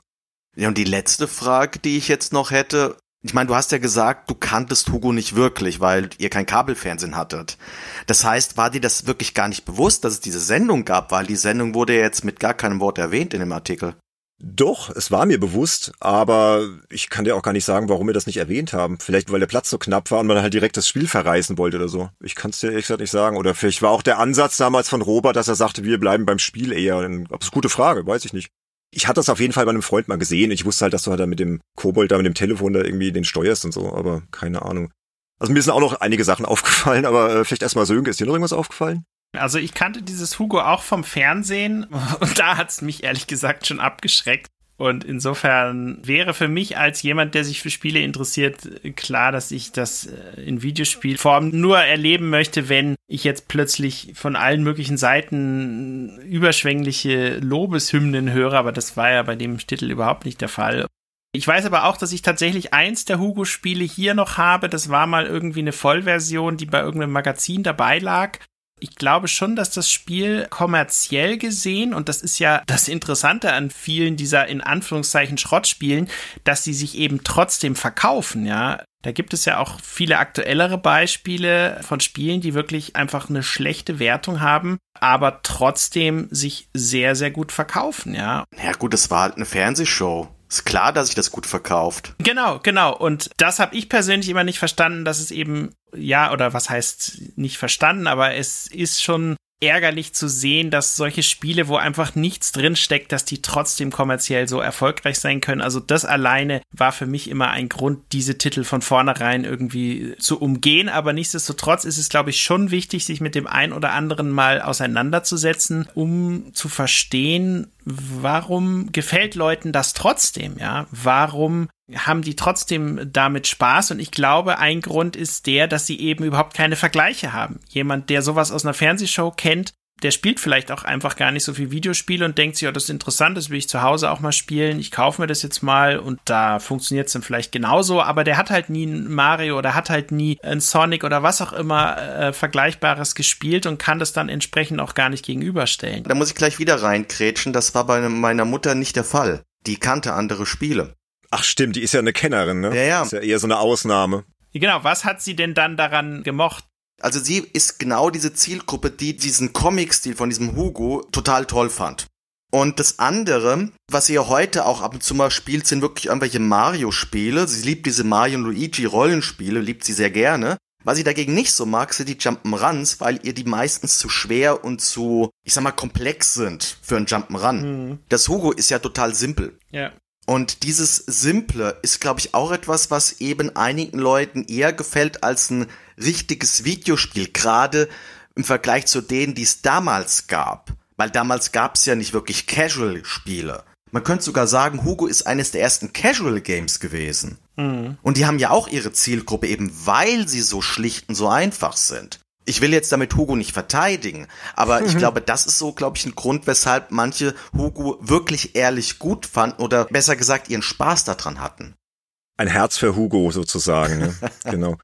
Ja, und die letzte Frage, die ich jetzt noch hätte, ich meine, du hast ja gesagt, du kanntest Hugo nicht wirklich, weil ihr kein Kabelfernsehen hattet. Das heißt, war dir das wirklich gar nicht bewusst, dass es diese Sendung gab, weil die Sendung wurde ja jetzt mit gar keinem Wort erwähnt in dem Artikel. Doch, es war mir bewusst, aber ich kann dir auch gar nicht sagen, warum wir das nicht erwähnt haben. Vielleicht, weil der Platz so knapp war und man halt direkt das Spiel verreißen wollte oder so. Ich kann es dir ehrlich gesagt nicht sagen. Oder vielleicht war auch der Ansatz damals von Robert, dass er sagte, wir bleiben beim Spiel eher. Ob es gute Frage, weiß ich nicht. Ich hatte das auf jeden Fall bei einem Freund mal gesehen. Ich wusste halt, dass du halt da mit dem Kobold da mit dem Telefon da irgendwie den steuerst und so, aber keine Ahnung. Also mir sind auch noch einige Sachen aufgefallen, aber äh, vielleicht erstmal Sönke, ist dir noch irgendwas aufgefallen? Also ich kannte dieses Hugo auch vom Fernsehen und da hat's mich ehrlich gesagt schon abgeschreckt. Und insofern wäre für mich als jemand, der sich für Spiele interessiert, klar, dass ich das äh, in Videospielform nur erleben möchte, wenn ich jetzt plötzlich von allen möglichen Seiten überschwängliche Lobeshymnen höre. Aber das war ja bei dem Titel überhaupt nicht der Fall. Ich weiß aber auch, dass ich tatsächlich eins der Hugo-Spiele hier noch habe. Das war mal irgendwie eine Vollversion, die bei irgendeinem Magazin dabei lag. Ich glaube schon, dass das Spiel kommerziell gesehen, und das ist ja das Interessante an vielen dieser in Anführungszeichen Schrottspielen, dass sie sich eben trotzdem verkaufen, ja. Da gibt es ja auch viele aktuellere Beispiele von Spielen, die wirklich einfach eine schlechte Wertung haben, aber trotzdem sich sehr, sehr gut verkaufen, ja. Ja gut, es war halt eine Fernsehshow. Ist klar, dass sich das gut verkauft. Genau, genau. Und das habe ich persönlich immer nicht verstanden, dass es eben, ja, oder was heißt nicht verstanden, aber es ist schon ärgerlich zu sehen, dass solche Spiele, wo einfach nichts drinsteckt, dass die trotzdem kommerziell so erfolgreich sein können. Also das alleine war für mich immer ein Grund, diese Titel von vornherein irgendwie zu umgehen. Aber nichtsdestotrotz ist es, glaube ich, schon wichtig, sich mit dem ein oder anderen mal auseinanderzusetzen, um zu verstehen, warum gefällt Leuten das trotzdem, ja? Warum haben die trotzdem damit Spaß. Und ich glaube, ein Grund ist der, dass sie eben überhaupt keine Vergleiche haben. Jemand, der sowas aus einer Fernsehshow kennt, der spielt vielleicht auch einfach gar nicht so viel Videospiele und denkt sich, oh, das ist interessant, das will ich zu Hause auch mal spielen. Ich kaufe mir das jetzt mal und da funktioniert es dann vielleicht genauso, aber der hat halt nie ein Mario oder hat halt nie ein Sonic oder was auch immer äh, Vergleichbares gespielt und kann das dann entsprechend auch gar nicht gegenüberstellen. Da muss ich gleich wieder reinkrätschen, das war bei meiner Mutter nicht der Fall. Die kannte andere Spiele. Ach stimmt, die ist ja eine Kennerin, ne? Ja, ja. Ist ja eher so eine Ausnahme. Genau, was hat sie denn dann daran gemocht? Also sie ist genau diese Zielgruppe, die diesen Comic-Stil von diesem Hugo total toll fand. Und das andere, was sie ja heute auch ab und zu mal spielt, sind wirklich irgendwelche Mario-Spiele. Sie liebt diese Mario und Luigi-Rollenspiele, liebt sie sehr gerne. Was sie dagegen nicht so mag, sind die Jump'n'Runs, weil ihr die meistens zu schwer und zu, ich sag mal, komplex sind für ein Jump'n'Run. Mhm. Das Hugo ist ja total simpel. Ja. Und dieses Simple ist, glaube ich, auch etwas, was eben einigen Leuten eher gefällt als ein richtiges Videospiel, gerade im Vergleich zu denen, die es damals gab. Weil damals gab es ja nicht wirklich Casual-Spiele. Man könnte sogar sagen, Hugo ist eines der ersten Casual-Games gewesen. Mhm. Und die haben ja auch ihre Zielgruppe, eben weil sie so schlicht und so einfach sind ich will jetzt damit Hugo nicht verteidigen, aber mhm. ich glaube, das ist so, glaube ich, ein Grund, weshalb manche Hugo wirklich ehrlich gut fanden oder besser gesagt ihren Spaß daran hatten. Ein Herz für Hugo sozusagen, ne? genau.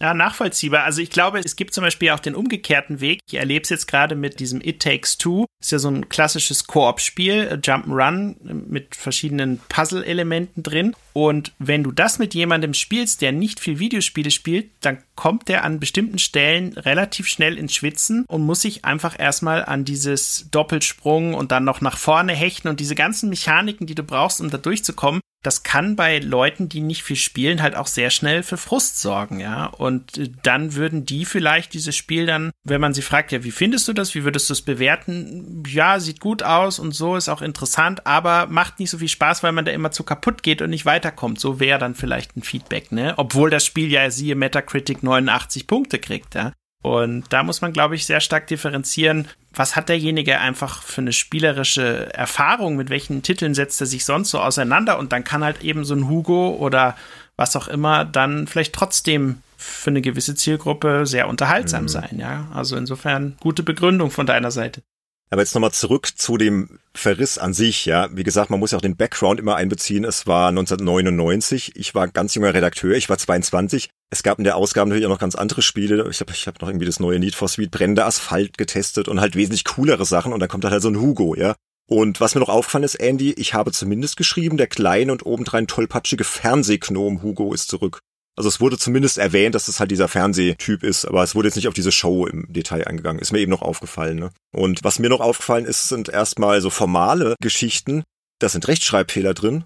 Ja, nachvollziehbar. Also ich glaube, es gibt zum Beispiel auch den umgekehrten Weg. Ich erlebe es jetzt gerade mit diesem It Takes Two. Ist ja so ein klassisches Koop-Spiel, äh, Jump'n'Run äh, mit verschiedenen Puzzle-Elementen drin. Und wenn du das mit jemandem spielst, der nicht viel Videospiele spielt, dann kommt der an bestimmten Stellen relativ schnell ins Schwitzen und muss sich einfach erstmal an dieses Doppelsprung und dann noch nach vorne hechten und diese ganzen Mechaniken, die du brauchst, um da durchzukommen, das kann bei Leuten, die nicht viel spielen, halt auch sehr schnell für Frust sorgen, ja. Und äh, dann würden die vielleicht dieses Spiel dann, wenn man sie fragt, ja, wie findest du das? Wie würdest du es bewerten? Ja, sieht gut aus und so, ist auch interessant, aber macht nicht so viel Spaß, weil man da immer zu kaputt geht und nicht weiterkommt. So wäre dann vielleicht ein Feedback, ne? Obwohl das Spiel ja siehe Metacritic 89 Punkte kriegt, ja. Und da muss man, glaube ich, sehr stark differenzieren, was hat derjenige einfach für eine spielerische Erfahrung, mit welchen Titeln setzt er sich sonst so auseinander und dann kann halt eben so ein Hugo oder was auch immer dann vielleicht trotzdem für eine gewisse Zielgruppe sehr unterhaltsam mhm. sein, ja. Also insofern gute Begründung von deiner Seite. Aber jetzt nochmal zurück zu dem Verriss an sich, ja. Wie gesagt, man muss ja auch den Background immer einbeziehen. Es war 1999. Ich war ganz junger Redakteur. Ich war 22. Es gab in der Ausgabe natürlich auch noch ganz andere Spiele. Ich habe ich hab noch irgendwie das neue Need for Speed brennende Asphalt getestet und halt wesentlich coolere Sachen. Und dann kommt halt so ein Hugo, ja. Und was mir noch aufgefallen ist, Andy, ich habe zumindest geschrieben, der kleine und obendrein tollpatschige Fernsehgnom Hugo ist zurück. Also es wurde zumindest erwähnt, dass es halt dieser Fernsehtyp ist, aber es wurde jetzt nicht auf diese Show im Detail eingegangen. Ist mir eben noch aufgefallen. Ne? Und was mir noch aufgefallen ist, sind erstmal so formale Geschichten. Da sind Rechtschreibfehler drin.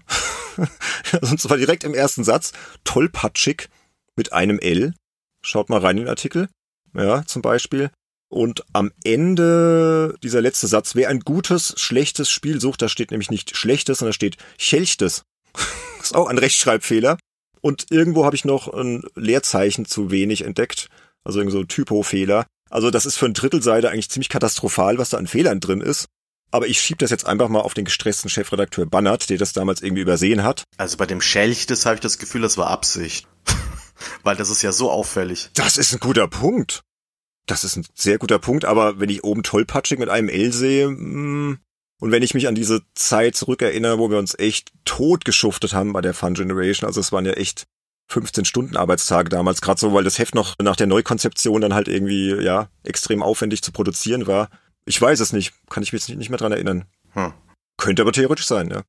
und zwar direkt im ersten Satz. Tollpatschig mit einem L. Schaut mal rein in den Artikel. Ja, zum Beispiel. Und am Ende dieser letzte Satz, wer ein gutes, schlechtes Spiel sucht, da steht nämlich nicht schlechtes, sondern da steht chelchtes. ist auch ein Rechtschreibfehler. Und irgendwo habe ich noch ein Leerzeichen zu wenig entdeckt. Also irgendwie so ein Typo-Fehler. Also das ist für eine Drittelseite eigentlich ziemlich katastrophal, was da an Fehlern drin ist. Aber ich schieb das jetzt einfach mal auf den gestressten Chefredakteur Bannert, der das damals irgendwie übersehen hat. Also bei dem Schelchtes habe ich das Gefühl, das war Absicht. Weil das ist ja so auffällig. Das ist ein guter Punkt. Das ist ein sehr guter Punkt, aber wenn ich oben tollpatschig mit einem L sehe, mh, hm, und wenn ich mich an diese Zeit zurückerinnere, wo wir uns echt tot geschuftet haben bei der Fun Generation, also es waren ja echt 15 Stunden Arbeitstage damals, gerade so, weil das Heft noch nach der Neukonzeption dann halt irgendwie, ja, extrem aufwendig zu produzieren war. Ich weiß es nicht, kann ich mich nicht mehr dran erinnern. Hm. Könnte aber theoretisch sein, ja.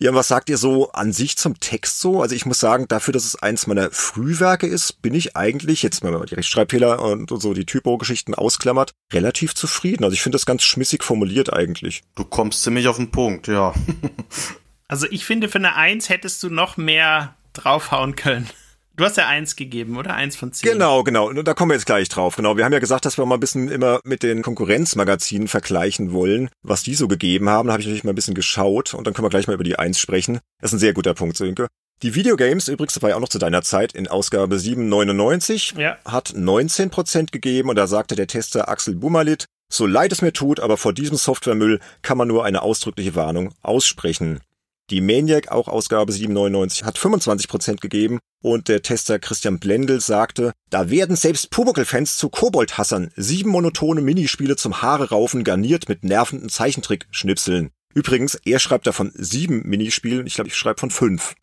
Ja, was sagt ihr so an sich zum Text so? Also ich muss sagen, dafür, dass es eins meiner Frühwerke ist, bin ich eigentlich, jetzt wenn man die Rechtschreibfehler und so die Typo-Geschichten ausklammert, relativ zufrieden. Also ich finde das ganz schmissig formuliert eigentlich. Du kommst ziemlich auf den Punkt, ja. also ich finde, für eine Eins hättest du noch mehr draufhauen können. Du hast ja eins gegeben, oder? Eins von zehn. Genau, genau. Da kommen wir jetzt gleich drauf. Genau. Wir haben ja gesagt, dass wir mal ein bisschen immer mit den Konkurrenzmagazinen vergleichen wollen, was die so gegeben haben. Da habe ich natürlich mal ein bisschen geschaut und dann können wir gleich mal über die eins sprechen. Das ist ein sehr guter Punkt, Sönke. Die Videogames, übrigens, das war ja auch noch zu deiner Zeit, in Ausgabe 799, ja. hat 19% gegeben und da sagte der Tester Axel Bumalit, so leid es mir tut, aber vor diesem Softwaremüll kann man nur eine ausdrückliche Warnung aussprechen. Die Maniac, auch Ausgabe 799, hat 25% gegeben und der Tester Christian Blendl sagte, da werden selbst Pumuckl-Fans zu Kobold-Hassern sieben monotone Minispiele zum Haare raufen garniert mit nervenden Zeichentrick-Schnipseln. Übrigens, er schreibt davon sieben Minispielen, ich glaube, ich schreibe von fünf.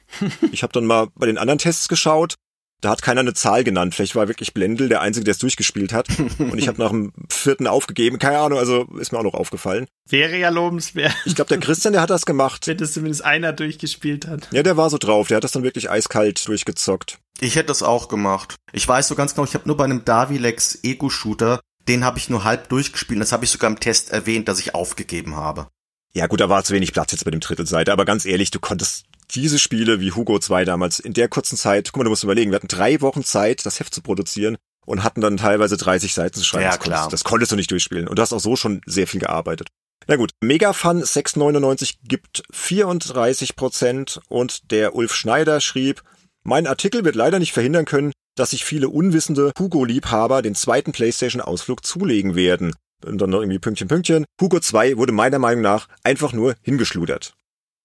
Ich habe dann mal bei den anderen Tests geschaut da hat keiner eine Zahl genannt. Vielleicht war wirklich Blendl der Einzige, der es durchgespielt hat. Und ich habe nach dem vierten aufgegeben. Keine Ahnung, also ist mir auch noch aufgefallen. Wäre ja lobenswert. Ich glaube, der Christian, der hat das gemacht. Wenn das zumindest einer durchgespielt hat. Ja, der war so drauf. Der hat das dann wirklich eiskalt durchgezockt. Ich hätte das auch gemacht. Ich weiß so ganz genau, ich habe nur bei einem Davilex Ego-Shooter, den habe ich nur halb durchgespielt. Das habe ich sogar im Test erwähnt, dass ich aufgegeben habe. Ja gut, da war zu wenig Platz jetzt bei dem Drittelseite, aber ganz ehrlich, du konntest diese Spiele wie Hugo 2 damals in der kurzen Zeit, guck mal, du musst überlegen, wir hatten drei Wochen Zeit, das Heft zu produzieren und hatten dann teilweise 30 Seiten zu schreiben. Ja, klar. Das konntest du nicht durchspielen. Und du hast auch so schon sehr viel gearbeitet. Na gut, Megafun 699 gibt 34 Prozent und der Ulf Schneider schrieb, mein Artikel wird leider nicht verhindern können, dass sich viele unwissende Hugo-Liebhaber den zweiten PlayStation-Ausflug zulegen werden. Und dann noch irgendwie Pünktchen, Pünktchen. Hugo 2 wurde meiner Meinung nach einfach nur hingeschludert.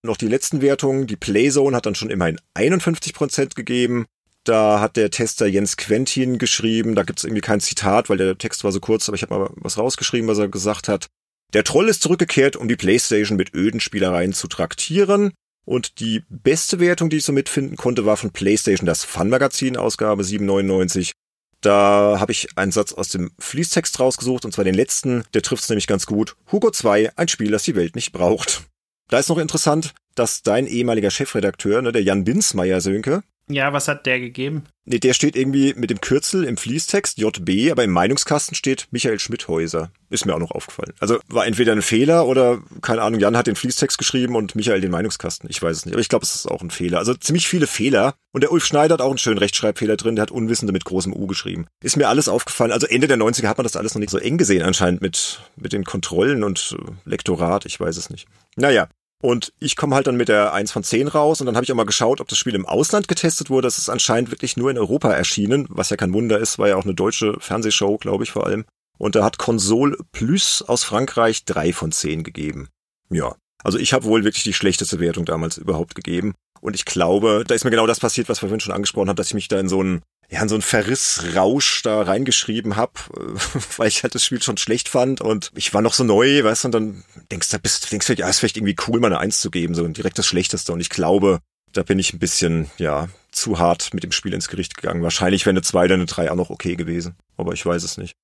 Noch die letzten Wertungen. Die Playzone hat dann schon immerhin 51% gegeben. Da hat der Tester Jens Quentin geschrieben, da gibt es irgendwie kein Zitat, weil der Text war so kurz, aber ich habe mal was rausgeschrieben, was er gesagt hat. Der Troll ist zurückgekehrt, um die Playstation mit öden Spielereien zu traktieren. Und die beste Wertung, die ich so mitfinden konnte, war von PlayStation das Fun-Magazin, Ausgabe 799. Da habe ich einen Satz aus dem Fließtext rausgesucht, und zwar den letzten, der trifft es nämlich ganz gut. Hugo 2, ein Spiel, das die Welt nicht braucht. Da ist noch interessant, dass dein ehemaliger Chefredakteur, ne, der Jan Binsmeier Sönke, ja, was hat der gegeben? Nee, der steht irgendwie mit dem Kürzel im Fließtext JB, aber im Meinungskasten steht Michael Schmidhäuser. Ist mir auch noch aufgefallen. Also war entweder ein Fehler oder, keine Ahnung, Jan hat den Fließtext geschrieben und Michael den Meinungskasten. Ich weiß es nicht, aber ich glaube, es ist auch ein Fehler. Also ziemlich viele Fehler. Und der Ulf Schneider hat auch einen schönen Rechtschreibfehler drin, der hat Unwissende mit großem U geschrieben. Ist mir alles aufgefallen. Also Ende der 90er hat man das alles noch nicht so eng gesehen anscheinend mit, mit den Kontrollen und äh, Lektorat, ich weiß es nicht. Naja, und ich komme halt dann mit der 1 von 10 raus und dann habe ich auch mal geschaut, ob das Spiel im Ausland getestet wurde. Das ist anscheinend wirklich nur in Europa erschienen, was ja kein Wunder ist, war ja auch eine deutsche Fernsehshow, glaube ich vor allem. Und da hat Console Plus aus Frankreich 3 von 10 gegeben. Ja, also ich habe wohl wirklich die schlechteste Wertung damals überhaupt gegeben. Und ich glaube, da ist mir genau das passiert, was wir vorhin schon angesprochen haben, dass ich mich da in so einen ja, in so einen Verrissrausch da reingeschrieben habe, weil ich halt das Spiel schon schlecht fand und ich war noch so neu, weißt du, und dann denkst du, bist, denkst du, ja, ist vielleicht irgendwie cool, mal eine Eins zu geben, so direkt das Schlechteste. Und ich glaube, da bin ich ein bisschen, ja, zu hart mit dem Spiel ins Gericht gegangen. Wahrscheinlich wäre eine 2 oder eine 3 auch noch okay gewesen, aber ich weiß es nicht.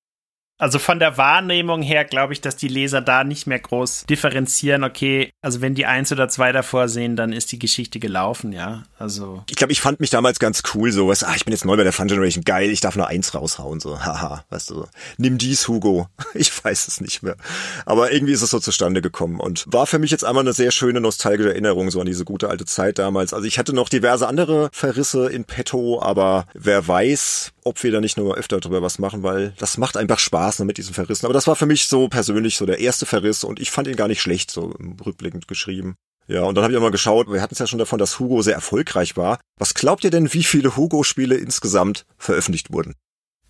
Also von der Wahrnehmung her glaube ich, dass die Leser da nicht mehr groß differenzieren. Okay, also wenn die eins oder zwei davor sehen, dann ist die Geschichte gelaufen, ja. Also. Ich glaube, ich fand mich damals ganz cool, so was, ah, ich bin jetzt neu bei der Fun Generation, geil, ich darf nur eins raushauen, so, haha, weißt du, nimm dies, Hugo. Ich weiß es nicht mehr. Aber irgendwie ist es so zustande gekommen und war für mich jetzt einmal eine sehr schöne nostalgische Erinnerung so an diese gute alte Zeit damals. Also ich hatte noch diverse andere Verrisse in petto, aber wer weiß, ob wir da nicht nur öfter drüber was machen, weil das macht einfach Spaß ne, mit diesen Verrissen. Aber das war für mich so persönlich so der erste Verriss und ich fand ihn gar nicht schlecht, so rückblickend geschrieben. Ja, und dann habe ich auch mal geschaut, wir hatten es ja schon davon, dass Hugo sehr erfolgreich war. Was glaubt ihr denn, wie viele Hugo-Spiele insgesamt veröffentlicht wurden?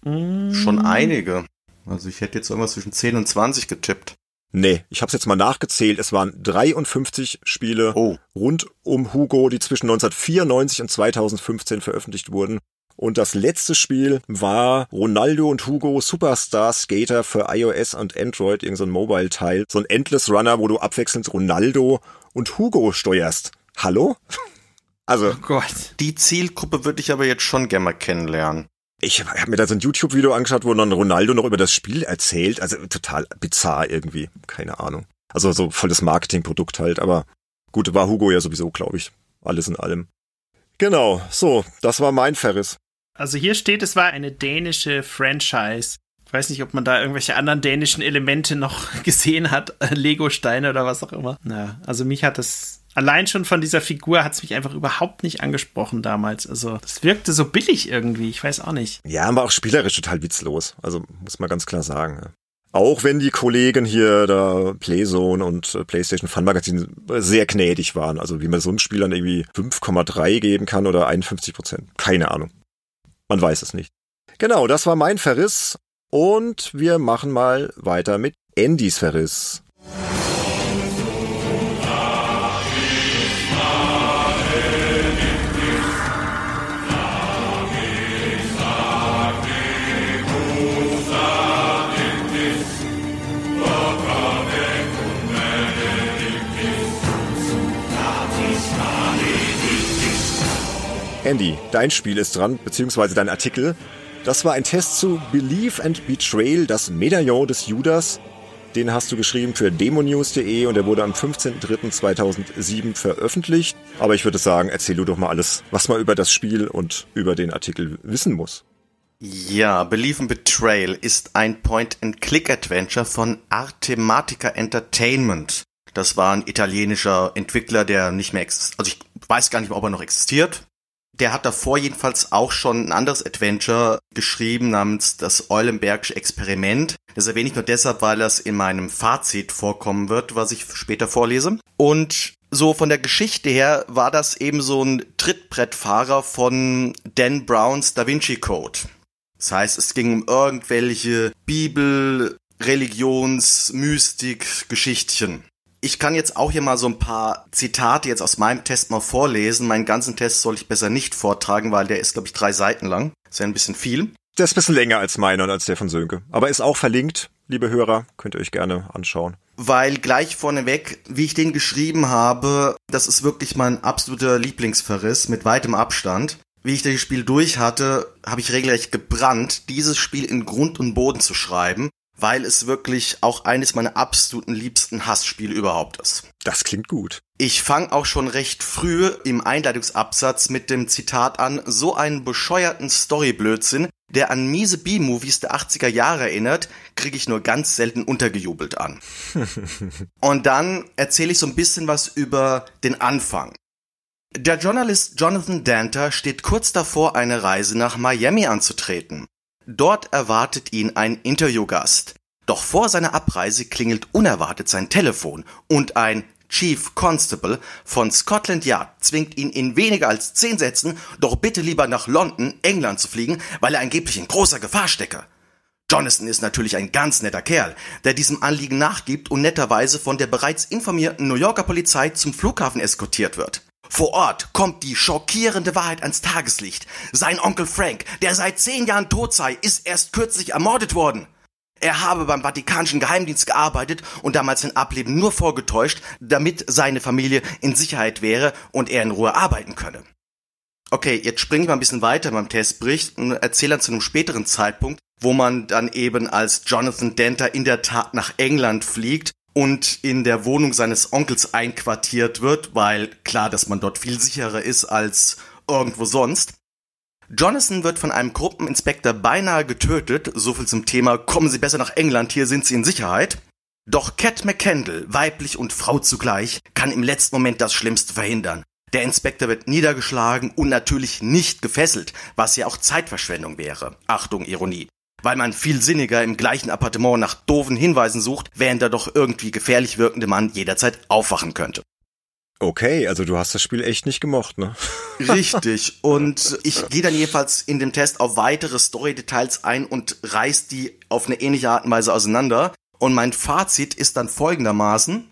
Schon einige. Also ich hätte jetzt irgendwas zwischen 10 und 20 getippt. Nee, ich habe es jetzt mal nachgezählt. Es waren 53 Spiele Oh. rund um Hugo, die zwischen 1994 und 2015 veröffentlicht wurden. Und das letzte Spiel war Ronaldo und Hugo Superstar Skater für iOS und Android, irgendein so ein Mobile-Teil. So ein Endless Runner, wo du abwechselnd Ronaldo und Hugo steuerst. Hallo? Also, Oh Gott. Die Zielgruppe würde ich aber jetzt schon gerne mal kennenlernen. ich habe mir da so ein YouTube-Video angeschaut, wo dann Ronaldo noch über das Spiel erzählt. Also total bizarr irgendwie. Keine Ahnung. Also so volles Marketingprodukt halt. Aber gut, war Hugo ja sowieso, glaube ich. Alles in allem. Genau, so, das war mein Ferris. Also hier steht, es war eine dänische Franchise. Ich weiß nicht, ob man da irgendwelche anderen dänischen Elemente noch gesehen hat. Lego-Steine oder was auch immer. Na, also mich hat das allein schon von dieser Figur hat es mich einfach überhaupt nicht angesprochen damals. Also das wirkte so billig irgendwie. Ich weiß auch nicht. Ja, aber auch spielerisch total witzlos. Also muss man ganz klar sagen. Auch wenn die Kollegen hier da Playzone und äh, PlayStation Fun Magazine sehr gnädig waren. Also wie man so einem Spiel dann irgendwie 5,3 geben kann oder 51 Prozent. Keine Ahnung. Man weiß es nicht. Genau, das war mein Verriss. Und wir machen mal weiter mit Andys Verriss. Andy, dein Spiel ist dran, beziehungsweise dein Artikel. Das war ein Test zu Belief and Betrayal, das Medaillon des Judas. Den hast du geschrieben für demonews.de und der wurde am 15.03.2007 veröffentlicht. Aber ich würde sagen, erzähl du doch mal alles, was man über das Spiel und über den Artikel wissen muss. Ja, Believe and Betrayal ist ein Point-and-Click-Adventure von Artematica Entertainment. Das war ein italienischer Entwickler, der nicht mehr existiert. Also ich weiß gar nicht mehr, ob er noch existiert. Der hat davor jedenfalls auch schon ein anderes Adventure geschrieben namens das Eulenbergische Experiment. Das erwähne ich nur deshalb, weil das in meinem Fazit vorkommen wird, was ich später vorlese. Und so von der Geschichte her war das eben so ein Trittbrettfahrer von Dan Browns Da Vinci Code. Das heißt, es ging um irgendwelche Bibel, Religions, Mystik, Geschichtchen. Ich kann jetzt auch hier mal so ein paar Zitate jetzt aus meinem Test mal vorlesen. Meinen ganzen Test soll ich besser nicht vortragen, weil der ist, glaube ich, drei Seiten lang. ist ja ein bisschen viel. Der ist ein bisschen länger als meiner und als der von Sönke. Aber ist auch verlinkt, liebe Hörer. Könnt ihr euch gerne anschauen. Weil gleich vorneweg, wie ich den geschrieben habe, das ist wirklich mein absoluter Lieblingsverriss mit weitem Abstand. Wie ich das Spiel durch hatte, habe ich regelrecht gebrannt, dieses Spiel in Grund und Boden zu schreiben, weil es wirklich auch eines meiner absoluten liebsten Hassspiele überhaupt ist. Das klingt gut. Ich fange auch schon recht früh im Einleitungsabsatz mit dem Zitat an, so einen bescheuerten Storyblödsinn, der an miese B-Movies der 80er Jahre erinnert, kriege ich nur ganz selten untergejubelt an. Und dann erzähle ich so ein bisschen was über den Anfang. Der Journalist Jonathan Danter steht kurz davor, eine Reise nach Miami anzutreten. Dort erwartet ihn ein Interviewgast. Doch vor seiner Abreise klingelt unerwartet sein Telefon und ein Chief Constable von Scotland Yard zwingt ihn in weniger als zehn Sätzen doch bitte lieber nach London, England zu fliegen, weil er angeblich in großer Gefahr stecke. Jonathan ist natürlich ein ganz netter Kerl, der diesem Anliegen nachgibt und netterweise von der bereits informierten New Yorker Polizei zum Flughafen eskortiert wird. Vor Ort kommt die schockierende Wahrheit ans Tageslicht. Sein Onkel Frank, der seit zehn Jahren tot sei, ist erst kürzlich ermordet worden. Er habe beim Vatikanischen Geheimdienst gearbeitet und damals sein Ableben nur vorgetäuscht, damit seine Familie in Sicherheit wäre und er in Ruhe arbeiten könne. Okay, jetzt springe ich mal ein bisschen weiter beim Testbericht und erzähle dann zu einem späteren Zeitpunkt, wo man dann eben als Jonathan Denter in der Tat nach England fliegt und in der Wohnung seines Onkels einquartiert wird, weil klar, dass man dort viel sicherer ist als irgendwo sonst. Jonathan wird von einem Gruppeninspektor beinahe getötet, so viel zum Thema kommen Sie besser nach England, hier sind Sie in Sicherheit. Doch Cat McCandle, weiblich und Frau zugleich, kann im letzten Moment das Schlimmste verhindern. Der Inspektor wird niedergeschlagen und natürlich nicht gefesselt, was ja auch Zeitverschwendung wäre. Achtung, Ironie. Weil man viel sinniger im gleichen Appartement nach doofen Hinweisen sucht, während der doch irgendwie gefährlich wirkende Mann jederzeit aufwachen könnte. Okay, also du hast das Spiel echt nicht gemocht, ne? Richtig. Und ich gehe dann jedenfalls in dem Test auf weitere Story-Details ein und reiß die auf eine ähnliche Art und Weise auseinander. Und mein Fazit ist dann folgendermaßen.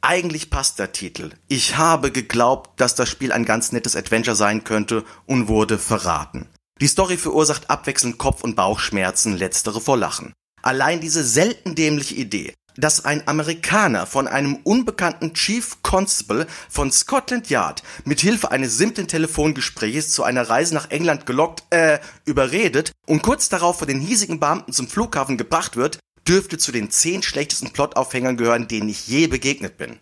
Eigentlich passt der Titel. Ich habe geglaubt, dass das Spiel ein ganz nettes Adventure sein könnte und wurde verraten. Die Story verursacht abwechselnd Kopf- und Bauchschmerzen, letztere vor Lachen. Allein diese selten dämliche Idee, dass ein Amerikaner von einem unbekannten Chief Constable von Scotland Yard mit Hilfe eines simplen Telefongesprächs zu einer Reise nach England gelockt, äh, überredet und kurz darauf von den hiesigen Beamten zum Flughafen gebracht wird, dürfte zu den zehn schlechtesten Plotaufhängern gehören, denen ich je begegnet bin.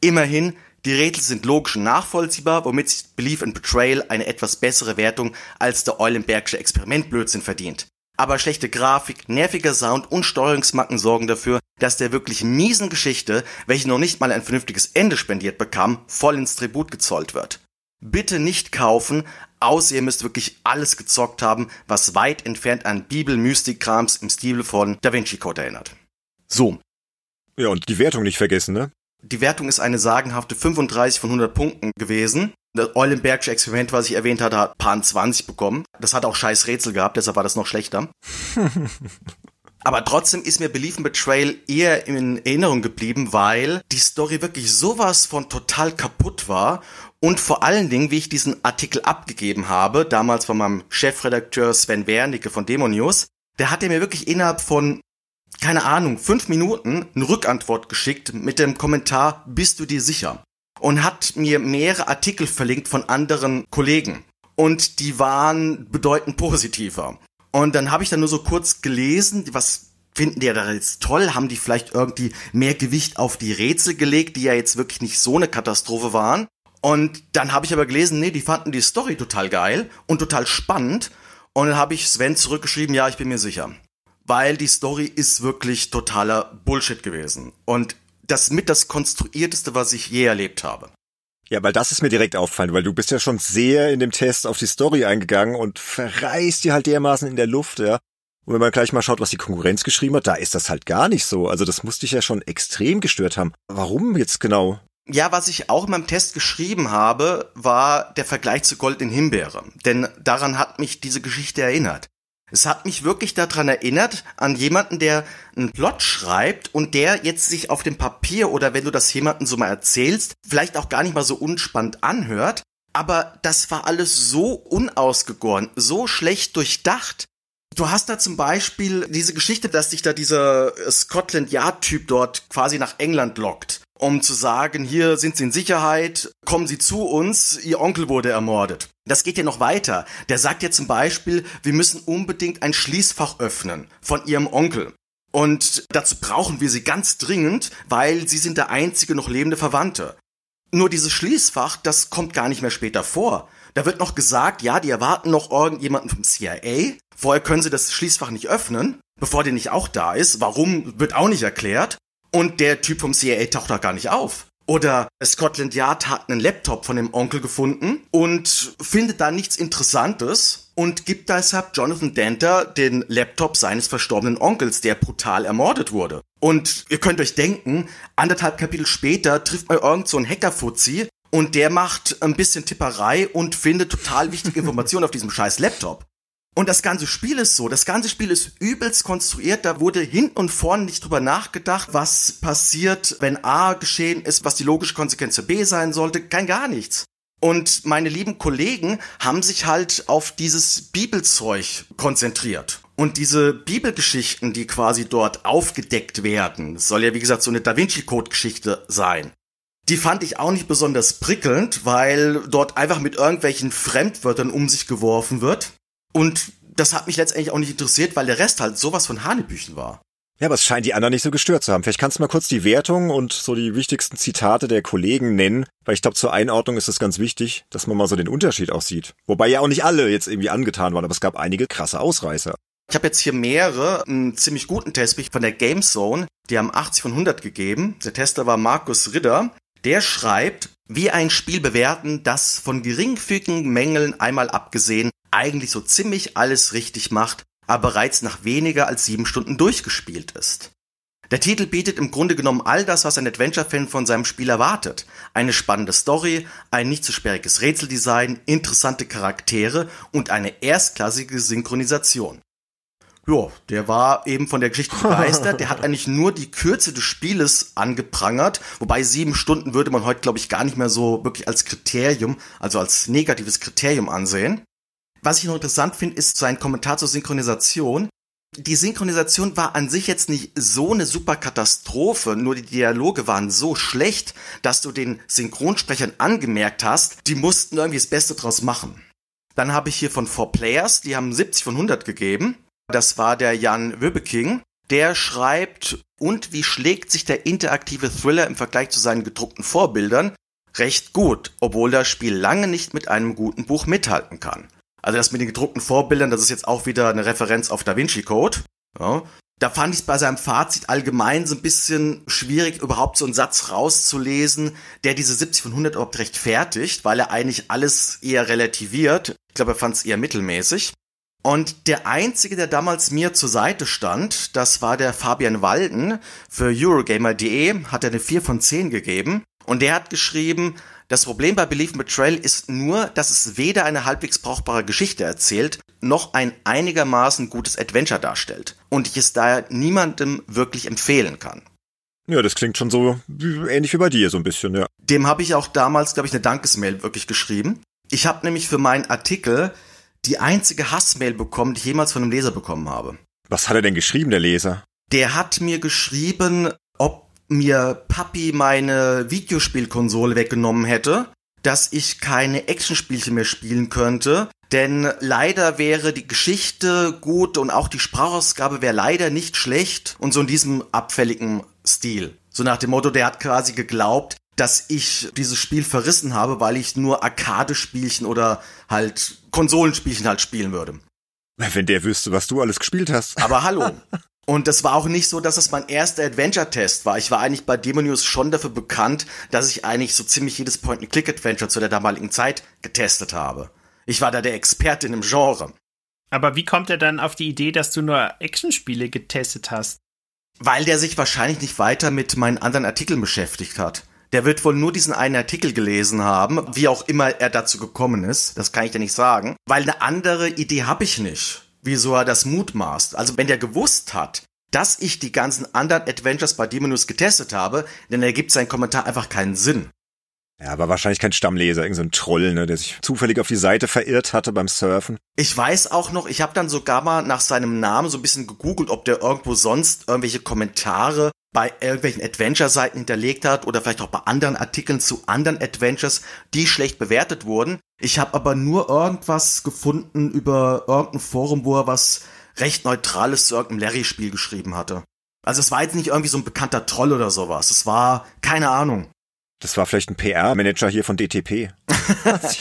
Immerhin, die Rätsel sind logisch und nachvollziehbar, womit sich Belief and Betrayal eine etwas bessere Wertung als der Eulenbergsche Experimentblödsinn verdient. Aber schlechte Grafik, nerviger Sound und Steuerungsmacken sorgen dafür, dass der wirklich miesen Geschichte, welche noch nicht mal ein vernünftiges Ende spendiert bekam, voll ins Tribut gezollt wird. Bitte nicht kaufen, außer ihr müsst wirklich alles gezockt haben, was weit entfernt an Bibel-Mystik-Krams im Stil von Da Vinci Code erinnert. So. Ja, und die Wertung nicht vergessen, ne? Die Wertung ist eine sagenhafte 35 von 100 Punkten gewesen. Das Eulenbergsche Experiment, was ich erwähnt hatte, hat Pan 20 bekommen. Das hat auch scheiß Rätsel gehabt, deshalb war das noch schlechter. Aber trotzdem ist mir Belief in Betrayal eher in Erinnerung geblieben, weil die Story wirklich sowas von total kaputt war und vor allen Dingen, wie ich diesen Artikel abgegeben habe, damals von meinem Chefredakteur Sven Wernicke von Demonius, der hat mir wirklich innerhalb von, keine Ahnung, fünf Minuten eine Rückantwort geschickt mit dem Kommentar, bist du dir sicher? Und hat mir mehrere Artikel verlinkt von anderen Kollegen. Und die waren bedeutend positiver. Und dann habe ich dann nur so kurz gelesen, was finden die ja da jetzt toll? Haben die vielleicht irgendwie mehr Gewicht auf die Rätsel gelegt, die ja jetzt wirklich nicht so eine Katastrophe waren? Und dann habe ich aber gelesen, nee, die fanden die Story total geil und total spannend. Und dann habe ich Sven zurückgeschrieben, ja, ich bin mir sicher. Weil die Story ist wirklich totaler Bullshit gewesen. Und das mit das konstruierteste, was ich je erlebt habe. Ja, weil das ist mir direkt aufgefallen, weil du bist ja schon sehr in dem Test auf die Story eingegangen und verreißt die halt dermaßen in der Luft, ja. Und wenn man gleich mal schaut, was die Konkurrenz geschrieben hat, da ist das halt gar nicht so. Also das musste ich ja schon extrem gestört haben. Warum jetzt genau? Ja, was ich auch in meinem Test geschrieben habe, war der Vergleich zu Gold in Himbeere. Denn daran hat mich diese Geschichte erinnert. Es hat mich wirklich daran erinnert, an jemanden, der einen Plot schreibt und der jetzt sich auf dem Papier oder wenn du das jemandem so mal erzählst, vielleicht auch gar nicht mal so unspannend anhört, aber das war alles so unausgegoren, so schlecht durchdacht. Du hast da zum Beispiel diese Geschichte, dass sich da dieser Scotland Yard-Typ dort quasi nach England lockt, um zu sagen, hier sind Sie in Sicherheit, kommen Sie zu uns, Ihr Onkel wurde ermordet. Das geht ja noch weiter. Der sagt ja zum Beispiel, wir müssen unbedingt ein Schließfach öffnen von Ihrem Onkel. Und dazu brauchen wir sie ganz dringend, weil sie sind der einzige noch lebende Verwandte. Nur dieses Schließfach, das kommt gar nicht mehr später vor. Da wird noch gesagt, ja, die erwarten noch irgendjemanden vom CIA. Vorher können sie das Schließfach nicht öffnen, bevor der nicht auch da ist. Warum, wird auch nicht erklärt. Und der Typ vom CIA taucht da gar nicht auf. Oder Scotland Yard hat einen Laptop von dem Onkel gefunden und findet da nichts Interessantes und gibt deshalb Jonathan Denter den Laptop seines verstorbenen Onkels, der brutal ermordet wurde. Und ihr könnt euch denken, anderthalb Kapitel später trifft man irgend so einen Hackerfuzzi und der macht ein bisschen Tipperei und findet total wichtige Informationen auf diesem scheiß Laptop. Und das ganze Spiel ist so, das ganze Spiel ist übelst konstruiert, da wurde hinten und vorne nicht drüber nachgedacht, was passiert, wenn A geschehen ist, was die logische Konsequenz für B sein sollte, kein gar nichts. Und meine lieben Kollegen haben sich halt auf dieses Bibelzeug konzentriert. Und diese Bibelgeschichten, die quasi dort aufgedeckt werden, das soll ja wie gesagt so eine Da Vinci Code Geschichte sein. Die fand ich auch nicht besonders prickelnd, weil dort einfach mit irgendwelchen Fremdwörtern um sich geworfen wird. Und das hat mich letztendlich auch nicht interessiert, weil der Rest halt sowas von Hanebüchen war. Ja, aber es scheint die anderen nicht so gestört zu haben. Vielleicht kannst du mal kurz die Wertung und so die wichtigsten Zitate der Kollegen nennen, weil ich glaube, zur Einordnung ist es ganz wichtig, dass man mal so den Unterschied auch sieht. Wobei ja auch nicht alle jetzt irgendwie angetan waren, aber es gab einige krasse Ausreißer. Ich habe jetzt hier mehrere, einen ziemlich guten Testbericht von der GameZone, die haben 80 von 100 gegeben. Der Tester war Markus Ritter. Der schreibt, wie ein Spiel bewerten, das von geringfügigen Mängeln einmal abgesehen eigentlich so ziemlich alles richtig macht, aber bereits nach weniger als sieben Stunden durchgespielt ist. Der Titel bietet im Grunde genommen all das, was ein Adventure-Fan von seinem Spiel erwartet. Eine spannende Story, ein nicht zu sperriges Rätseldesign, interessante Charaktere und eine erstklassige Synchronisation. Ja, der war eben von der Geschichte begeistert. Der hat eigentlich nur die Kürze des Spieles angeprangert, wobei sieben Stunden würde man heute, glaube ich, gar nicht mehr so wirklich als Kriterium, also als negatives Kriterium ansehen. Was ich noch interessant finde, ist sein Kommentar zur Synchronisation. Die Synchronisation war an sich jetzt nicht so eine super Katastrophe, nur die Dialoge waren so schlecht, dass du den Synchronsprechern angemerkt hast, die mussten irgendwie das Beste draus machen. Dann habe ich hier von 4 Players, die haben 70 von 100 gegeben. Das war der Jan Wöbeking. Der schreibt, und wie schlägt sich der interaktive Thriller im Vergleich zu seinen gedruckten Vorbildern? Recht gut, obwohl das Spiel lange nicht mit einem guten Buch mithalten kann. Also das mit den gedruckten Vorbildern, das ist jetzt auch wieder eine Referenz auf Da Vinci Code. Ja. Da fand ich es bei seinem Fazit allgemein so ein bisschen schwierig, überhaupt so einen Satz rauszulesen, der diese 70 von 100 überhaupt rechtfertigt, weil er eigentlich alles eher relativiert. Ich glaube, er fand es eher mittelmäßig. Und der einzige, der damals mir zur Seite stand, das war der Fabian Walden. Für Eurogamer.de hat er eine 4 von 10 gegeben. Und der hat geschrieben, das Problem bei Belief Betrayal ist nur, dass es weder eine halbwegs brauchbare Geschichte erzählt, noch ein einigermaßen gutes Adventure darstellt. Und ich es daher niemandem wirklich empfehlen kann. Ja, das klingt schon so ähnlich wie bei dir so ein bisschen, ja. Dem habe ich auch damals, glaube ich, eine Dankesmail wirklich geschrieben. Ich habe nämlich für meinen Artikel die einzige Hassmail bekommen, die ich jemals von einem Leser bekommen habe. Was hat er denn geschrieben, der Leser? Der hat mir geschrieben, mir Papi meine Videospielkonsole weggenommen hätte, dass ich keine Actionspielchen mehr spielen könnte, denn leider wäre die Geschichte gut und auch die Sprachausgabe wäre leider nicht schlecht und so in diesem abfälligen Stil. So nach dem Motto, der hat quasi geglaubt, dass ich dieses Spiel verrissen habe, weil ich nur Arcade-Spielchen oder halt Konsolenspielchen halt spielen würde. Wenn der wüsste, was du alles gespielt hast. Aber hallo. Und das war auch nicht so, dass es mein erster Adventure-Test war. Ich war eigentlich bei Demo News schon dafür bekannt, dass ich eigentlich so ziemlich jedes Point-and-Click-Adventure zu der damaligen Zeit getestet habe. Ich war da der Experte in dem Genre. Aber wie kommt er dann auf die Idee, dass du nur Actionspiele getestet hast? Weil der sich wahrscheinlich nicht weiter mit meinen anderen Artikeln beschäftigt hat. Der wird wohl nur diesen einen Artikel gelesen haben, wie auch immer er dazu gekommen ist. Das kann ich dir nicht sagen. Weil eine andere Idee habe ich nicht, wieso er das mutmaßt. Also wenn der gewusst hat, dass ich die ganzen anderen Adventures bei Demonus getestet habe, dann ergibt sein Kommentar einfach keinen Sinn. Ja, aber wahrscheinlich kein Stammleser, irgendein so Troll, ne, der sich zufällig auf die Seite verirrt hatte beim Surfen. Ich weiß auch noch, ich habe dann sogar mal nach seinem Namen so ein bisschen gegoogelt, ob der irgendwo sonst irgendwelche Kommentare bei irgendwelchen Adventure-Seiten hinterlegt hat oder vielleicht auch bei anderen Artikeln zu anderen Adventures, die schlecht bewertet wurden. Ich habe aber nur irgendwas gefunden über irgendein Forum, wo er was recht Neutrales zu irgendeinem Larry-Spiel geschrieben hatte. Also es war jetzt nicht irgendwie so ein bekannter Troll oder sowas. Es war keine Ahnung. Das war vielleicht ein PR-Manager hier von DTP. hat, sich,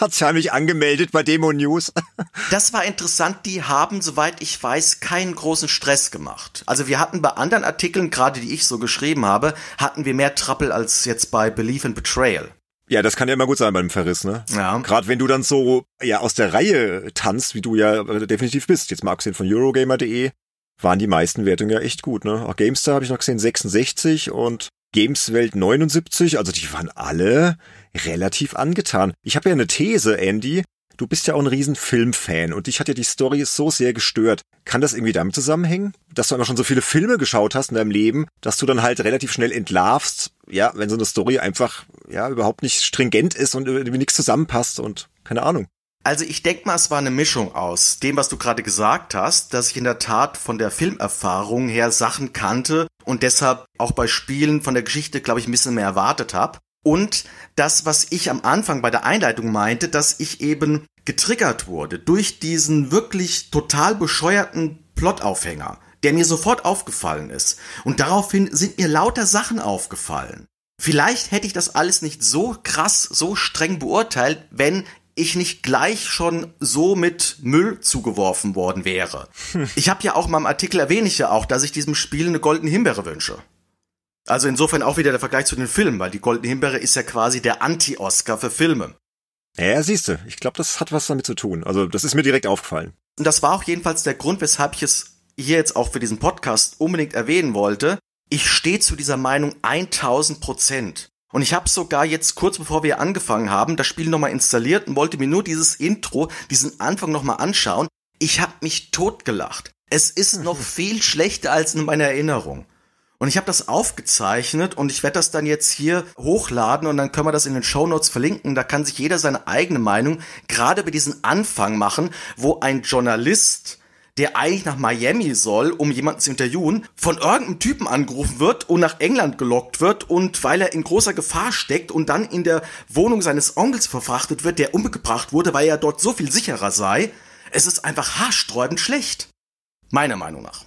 hat sich heimlich angemeldet bei Demo News. das war interessant. Die haben, soweit ich weiß, keinen großen Stress gemacht. Also wir hatten bei anderen Artikeln, gerade die ich so geschrieben habe, hatten wir mehr Trappel als jetzt bei Belief and Betrayal. Ja, das kann ja immer gut sein beim Verriss, ne? Ja. Gerade wenn du dann so ja aus der Reihe tanzt, wie du ja definitiv bist, jetzt mal abgesehen von Eurogamer.de, waren die meisten Wertungen ja echt gut, ne? Auch Gamestar habe ich noch gesehen 66 und Gameswelt 79, also die waren alle relativ angetan. Ich habe ja eine These, Andy. Du bist ja auch ein riesen Filmfan und dich hat ja die Story so sehr gestört. Kann das irgendwie damit zusammenhängen, dass du einfach schon so viele Filme geschaut hast in deinem Leben, dass du dann halt relativ schnell entlarvst, ja, wenn so eine Story einfach ja überhaupt nicht stringent ist und irgendwie nichts zusammenpasst und keine Ahnung. Also ich denke mal, es war eine Mischung aus dem, was du gerade gesagt hast, dass ich in der Tat von der Filmerfahrung her Sachen kannte und deshalb auch bei Spielen von der Geschichte, glaube ich, ein bisschen mehr erwartet habe. Und das, was ich am Anfang bei der Einleitung meinte, dass ich eben getriggert wurde durch diesen wirklich total bescheuerten Plotaufhänger, der mir sofort aufgefallen ist. Und daraufhin sind mir lauter Sachen aufgefallen. Vielleicht hätte ich das alles nicht so krass, so streng beurteilt, wenn ich nicht gleich schon so mit Müll zugeworfen worden wäre. Ich habe ja auch mal im Artikel erwähne ich ja auch, dass ich diesem Spiel eine goldene Himbeere wünsche. Also insofern auch wieder der Vergleich zu den Filmen, weil die goldene Himbeere ist ja quasi der Anti-Oscar für Filme. Ja, siehst du, ich glaube, das hat was damit zu tun. Also das ist mir direkt aufgefallen. Und das war auch jedenfalls der Grund, weshalb ich es hier jetzt auch für diesen Podcast unbedingt erwähnen wollte. Ich stehe zu dieser Meinung 1000 Prozent. Und ich habe sogar jetzt kurz bevor wir angefangen haben, das Spiel nochmal installiert und wollte mir nur dieses Intro, diesen Anfang nochmal anschauen. Ich habe mich totgelacht. Es ist noch viel schlechter als in meiner Erinnerung. Und ich habe das aufgezeichnet und ich werde das dann jetzt hier hochladen und dann können wir das in den Show Notes verlinken. Da kann sich jeder seine eigene Meinung gerade bei diesem Anfang machen, wo ein Journalist der eigentlich nach Miami soll, um jemanden zu interviewen, von irgendeinem Typen angerufen wird und nach England gelockt wird und weil er in großer Gefahr steckt und dann in der Wohnung seines Onkels verfrachtet wird, der umgebracht wurde, weil er dort so viel sicherer sei. Es ist einfach haarsträubend schlecht. Meiner Meinung nach.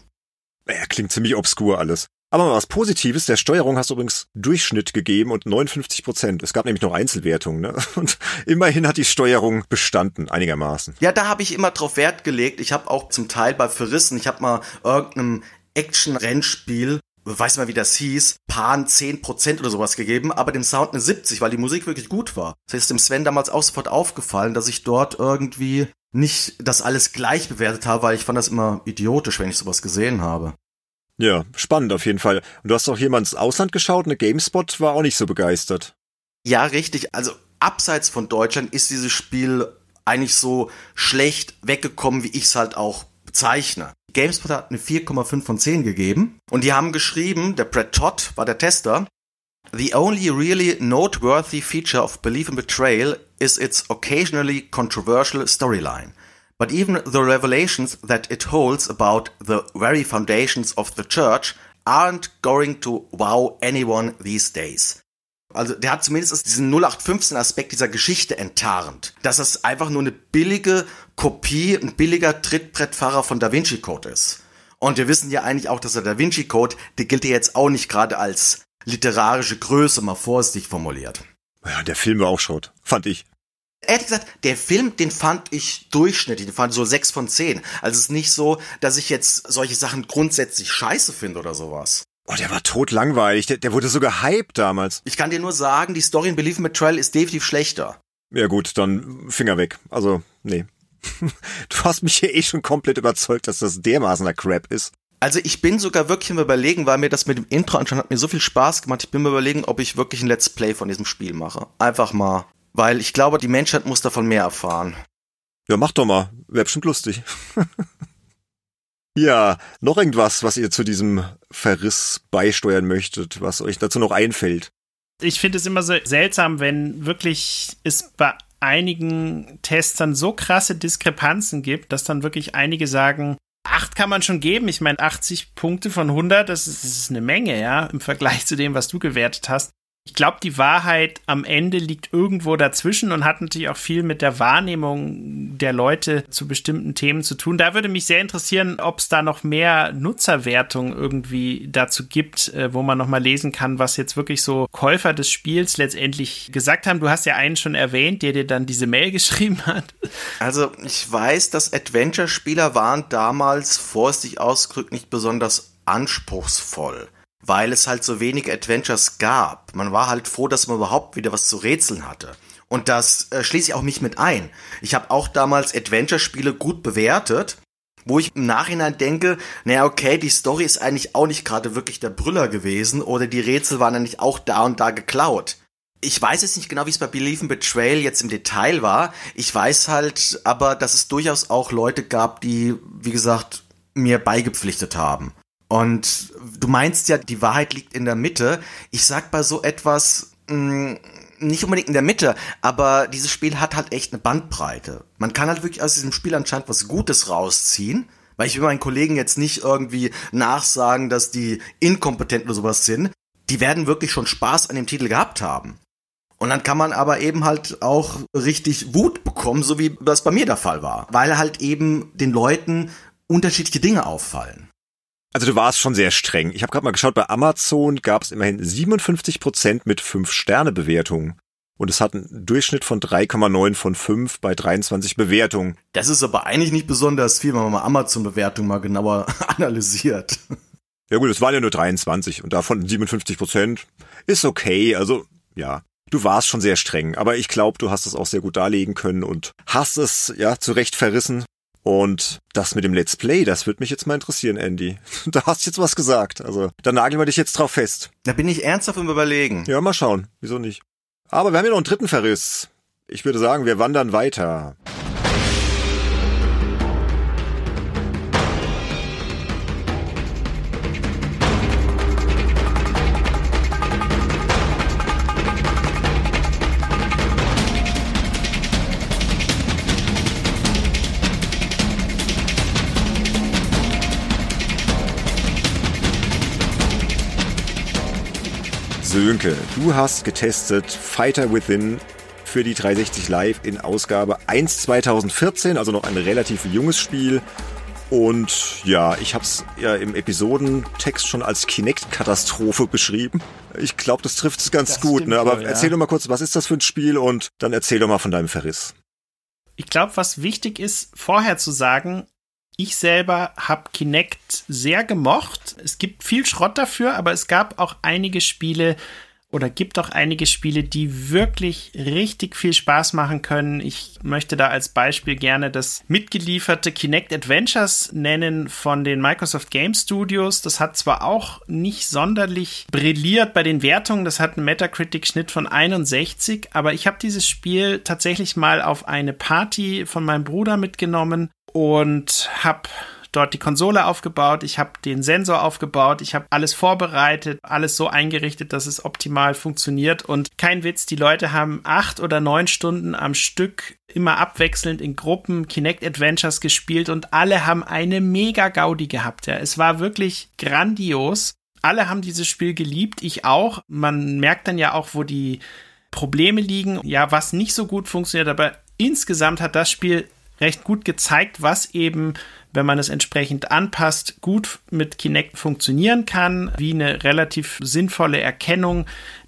Ja, klingt ziemlich obskur alles. Aber mal was Positives, der Steuerung hast du übrigens Durchschnitt gegeben und 59 Prozent. Es gab nämlich noch Einzelwertungen, ne? Und immerhin hat die Steuerung bestanden, einigermaßen. Ja, da habe ich immer drauf Wert gelegt. Ich habe auch zum Teil bei Verrissen, ich habe mal irgendeinem Action-Rennspiel weiß mal, wie das hieß, Pan 10% oder sowas gegeben, aber dem Sound eine 70, weil die Musik wirklich gut war. Das ist dem Sven damals auch sofort aufgefallen, dass ich dort irgendwie nicht das alles gleich bewertet habe, weil ich fand das immer idiotisch, wenn ich sowas gesehen habe. Ja, spannend auf jeden Fall. Und du hast auch jemand ins Ausland geschaut, eine GameSpot war auch nicht so begeistert. Ja, richtig. Also abseits von Deutschland ist dieses Spiel eigentlich so schlecht weggekommen, wie ich es halt auch bezeichne. GameSpot hat eine 4,5 von 10 gegeben und die haben geschrieben, der Brett Todd war der Tester, The only really noteworthy feature of Belief in Betrayal is its occasionally controversial storyline. But even the revelations that it holds about the very foundations of the church aren't going to wow anyone these days. Also der hat zumindest diesen 0815 Aspekt dieser Geschichte enttarnt. Dass es einfach nur eine billige Kopie, ein billiger Trittbrettfahrer von Da Vinci Code ist. Und wir wissen ja eigentlich auch, dass der Da Vinci Code, der gilt ja jetzt auch nicht gerade als literarische Größe, mal vorsichtig formuliert. Ja, der Film war auch Schrott, fand ich ehrlich gesagt, der Film, den fand ich durchschnittlich, den fand ich so sechs von zehn. Also es ist nicht so, dass ich jetzt solche Sachen grundsätzlich scheiße finde oder sowas. Oh, der war tot langweilig. Der, der wurde so gehypt damals. Ich kann dir nur sagen, die Story in Believe in Betrayal ist definitiv schlechter. Ja gut, dann Finger weg. Also, nee. Du hast mich hier eh schon komplett überzeugt, dass das dermaßener Crap ist. Also ich bin sogar wirklich im Überlegen, weil mir das mit dem Intro anschauen hat mir so viel Spaß gemacht. Ich bin mir überlegen, ob ich wirklich ein Let's Play von diesem Spiel mache. Einfach mal weil ich glaube, die Menschheit muss davon mehr erfahren. Ja, mach doch mal. Wäre bestimmt lustig. ja, noch irgendwas, was ihr zu diesem Verriss beisteuern möchtet, was euch dazu noch einfällt? Ich finde es immer so seltsam, wenn wirklich es bei einigen Testern so krasse Diskrepanzen gibt, dass dann wirklich einige sagen, acht kann man schon geben. Ich meine, 80 Punkte von 100, das ist, das ist eine Menge, ja, im Vergleich zu dem, was du gewertet hast. Ich glaube, die Wahrheit am Ende liegt irgendwo dazwischen und hat natürlich auch viel mit der Wahrnehmung der Leute zu bestimmten Themen zu tun. Da würde mich sehr interessieren, ob es da noch mehr Nutzerwertung irgendwie dazu gibt, äh, wo man nochmal lesen kann, was jetzt wirklich so Käufer des Spiels letztendlich gesagt haben. Du hast ja einen schon erwähnt, der dir dann diese Mail geschrieben hat. Also ich weiß, dass Adventure-Spieler waren damals vorsichtig ausgedrückt nicht besonders anspruchsvoll weil es halt so wenig Adventures gab. Man war halt froh, dass man überhaupt wieder was zu rätseln hatte. Und das äh, schließe ich auch mich mit ein. Ich habe auch damals Adventure-Spiele gut bewertet, wo ich im Nachhinein denke, naja, okay, die Story ist eigentlich auch nicht gerade wirklich der Brüller gewesen oder die Rätsel waren eigentlich auch da und da geklaut. Ich weiß jetzt nicht genau, wie es bei Believe in Betrayal jetzt im Detail war. Ich weiß halt aber, dass es durchaus auch Leute gab, die, wie gesagt, mir beigepflichtet haben. Und du meinst ja, die Wahrheit liegt in der Mitte. Ich sag bei so etwas, mh, mm, nicht unbedingt in der Mitte, aber dieses Spiel hat halt echt eine Bandbreite. Man kann halt wirklich aus diesem Spiel anscheinend was Gutes rausziehen. Weil ich will meinen Kollegen jetzt nicht irgendwie nachsagen, dass die inkompetent oder sowas sind. Die werden wirklich schon Spaß an dem Titel gehabt haben. Und dann kann man aber eben halt auch richtig Wut bekommen, so wie das bei mir der Fall war. Weil halt eben den Leuten unterschiedliche Dinge auffallen. Also du warst schon sehr streng. Ich habe gerade mal geschaut, bei Amazon gab es immerhin 57 Prozent mit 5-Sterne-Bewertungen. Und es hat einen Durchschnitt von 3,9 von 5 bei 23 Bewertungen. Das ist aber eigentlich nicht besonders viel, wenn man mal Amazon-Bewertungen mal genauer analysiert. Ja gut, es waren ja nur 23 und davon 57 Prozent ist okay. Also ja, du warst schon sehr streng, aber ich glaube, du hast es auch sehr gut darlegen können und hast es ja zurecht verrissen. Und das mit dem Let's Play, das würde mich jetzt mal interessieren, Andy. Da hast du jetzt was gesagt. Also, da nageln wir dich jetzt drauf fest. Da bin ich ernsthaft im Überlegen. Ja, mal schauen. Wieso nicht? Aber wir haben ja noch einen dritten Verriss. Ich würde sagen, wir wandern weiter. Sönke, du hast getestet Fighter Within für die 360 Live in Ausgabe 1 2014, also noch ein relativ junges Spiel. Und ja, ich habe es ja im Episodentext schon als Kinect-Katastrophe beschrieben. Ich glaube, das trifft es ganz das gut. Ne? Aber voll, ja. erzähl doch mal kurz, was ist das für ein Spiel und dann erzähl doch mal von deinem Verriss. Ich glaube, was wichtig ist, vorher zu sagen, ich selber habe Kinect sehr gemocht. Es gibt viel Schrott dafür, aber es gab auch einige Spiele oder gibt auch einige Spiele, die wirklich richtig viel Spaß machen können. Ich möchte da als Beispiel gerne das mitgelieferte Kinect Adventures nennen von den Microsoft Game Studios. Das hat zwar auch nicht sonderlich brilliert bei den Wertungen, das hat einen Metacritic-Schnitt von 61, aber ich habe dieses Spiel tatsächlich mal auf eine Party von meinem Bruder mitgenommen und habe dort die Konsole aufgebaut, ich habe den Sensor aufgebaut, ich habe alles vorbereitet, alles so eingerichtet, dass es optimal funktioniert. Und kein Witz, die Leute haben acht oder neun Stunden am Stück immer abwechselnd in Gruppen Kinect Adventures gespielt und alle haben eine mega Gaudi gehabt. Ja. Es war wirklich grandios. Alle haben dieses Spiel geliebt, ich auch. Man merkt dann ja auch, wo die Probleme liegen, ja, was nicht so gut funktioniert, aber insgesamt hat das Spiel recht gut gezeigt, was eben, wenn man es entsprechend anpasst, gut mit Kinect funktionieren kann, wie eine relativ sinnvolle Erkennung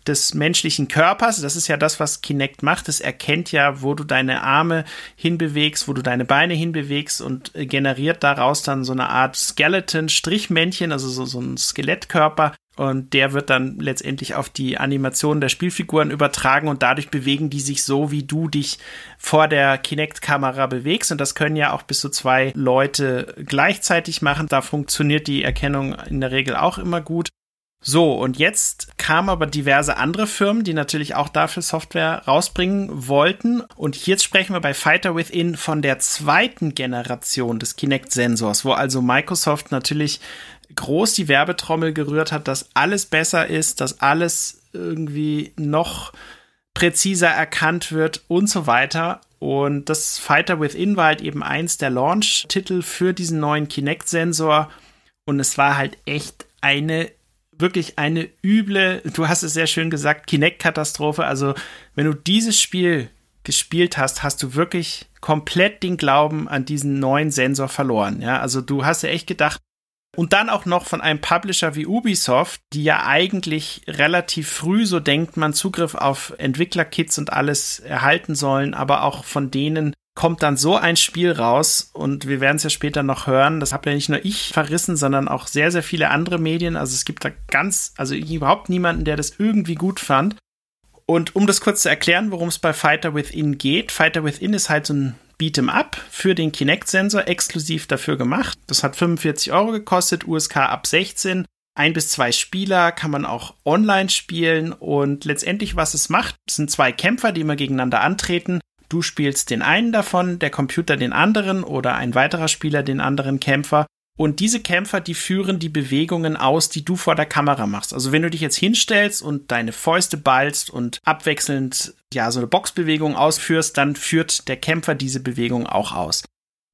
des menschlichen Körpers. Das ist ja das, was Kinect macht. Es erkennt ja, wo du deine Arme hinbewegst, wo du deine Beine hinbewegst und generiert daraus dann so eine Art Skeleton-Strichmännchen, also so, so ein Skelettkörper, und der wird dann letztendlich auf die Animation der Spielfiguren übertragen und dadurch bewegen die sich so, wie du dich vor der Kinect-Kamera bewegst. Und das können ja auch bis zu zwei Leute gleichzeitig machen. Da funktioniert die Erkennung in der Regel auch immer gut. So, und jetzt kamen aber diverse andere Firmen, die natürlich auch dafür Software rausbringen wollten. Und jetzt sprechen wir bei Fighter Within von der zweiten Generation des Kinect-Sensors, wo also Microsoft natürlich groß die Werbetrommel gerührt hat, dass alles besser ist, dass alles irgendwie noch präziser erkannt wird und so weiter. Und das Fighter Within war halt eben eins der Launch-Titel für diesen neuen Kinect-Sensor. Und es war halt echt eine, wirklich eine üble, du hast es sehr schön gesagt, Kinect-Katastrophe. Also, wenn du dieses Spiel gespielt hast, hast du wirklich komplett den Glauben an diesen neuen Sensor verloren. Ja, also du hast ja echt gedacht, und dann auch noch von einem Publisher wie Ubisoft, die ja eigentlich relativ früh, so denkt man, Zugriff auf Entwicklerkits und alles erhalten sollen, aber auch von denen kommt dann so ein Spiel raus und wir werden es ja später noch hören. Das habe ja nicht nur ich verrissen, sondern auch sehr, sehr viele andere Medien. Also es gibt da ganz, also überhaupt niemanden, der das irgendwie gut fand. Und um das kurz zu erklären, worum es bei Fighter Within geht, Fighter Within ist halt so ein Beat'em Up für den Kinect-Sensor exklusiv dafür gemacht. Das hat 45 Euro gekostet, USK ab 16. Ein bis zwei Spieler kann man auch online spielen und letztendlich, was es macht, sind zwei Kämpfer, die immer gegeneinander antreten. Du spielst den einen davon, der Computer den anderen oder ein weiterer Spieler den anderen Kämpfer und diese Kämpfer, die führen die Bewegungen aus, die du vor der Kamera machst. Also wenn du dich jetzt hinstellst und deine Fäuste ballst und abwechselnd ja so eine Boxbewegung ausführst, dann führt der Kämpfer diese Bewegung auch aus.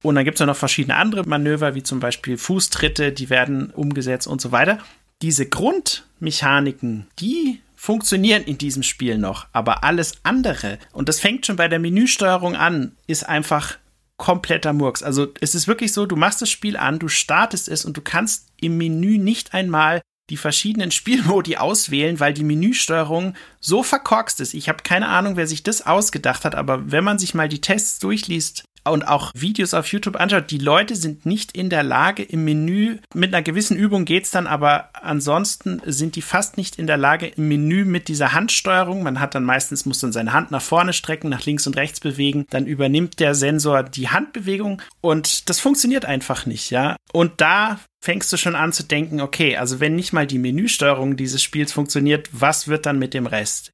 Und dann gibt es ja noch verschiedene andere Manöver, wie zum Beispiel Fußtritte, die werden umgesetzt und so weiter. Diese Grundmechaniken, die funktionieren in diesem Spiel noch, aber alles andere, und das fängt schon bei der Menüsteuerung an, ist einfach kompletter Murks. Also es ist wirklich so, du machst das Spiel an, du startest es und du kannst im Menü nicht einmal die verschiedenen Spielmodi auswählen, weil die Menüsteuerung so verkorkst ist. Ich habe keine Ahnung, wer sich das ausgedacht hat, aber wenn man sich mal die Tests durchliest, und auch Videos auf YouTube anschaut, die Leute sind nicht in der Lage im Menü, mit einer gewissen Übung geht's dann, aber ansonsten sind die fast nicht in der Lage im Menü mit dieser Handsteuerung. Man hat dann meistens, muss dann seine Hand nach vorne strecken, nach links und rechts bewegen, dann übernimmt der Sensor die Handbewegung und das funktioniert einfach nicht, ja. Und da fängst du schon an zu denken, okay, also wenn nicht mal die Menüsteuerung dieses Spiels funktioniert, was wird dann mit dem Rest?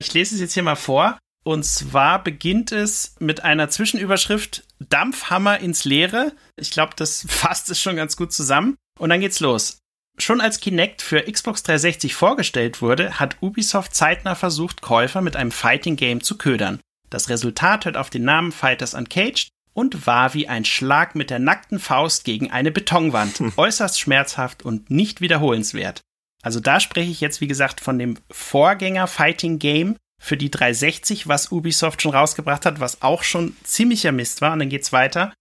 Ich lese es jetzt hier mal vor. Und zwar beginnt es mit einer Zwischenüberschrift Dampfhammer ins Leere. Ich glaube, das fasst es schon ganz gut zusammen. Und dann geht's los. Schon als Kinect für Xbox 360 vorgestellt wurde, hat Ubisoft zeitnah versucht, Käufer mit einem Fighting Game zu ködern. Das Resultat hört auf den Namen Fighters Uncaged und war wie ein Schlag mit der nackten Faust gegen eine Betonwand. Äußerst schmerzhaft und nicht wiederholenswert. Also da spreche ich jetzt, wie gesagt, von dem Vorgänger Fighting Game, für die 360, was Ubisoft schon rausgebracht hat, was auch schon ziemlicher Mist war. Und dann geht's weiter.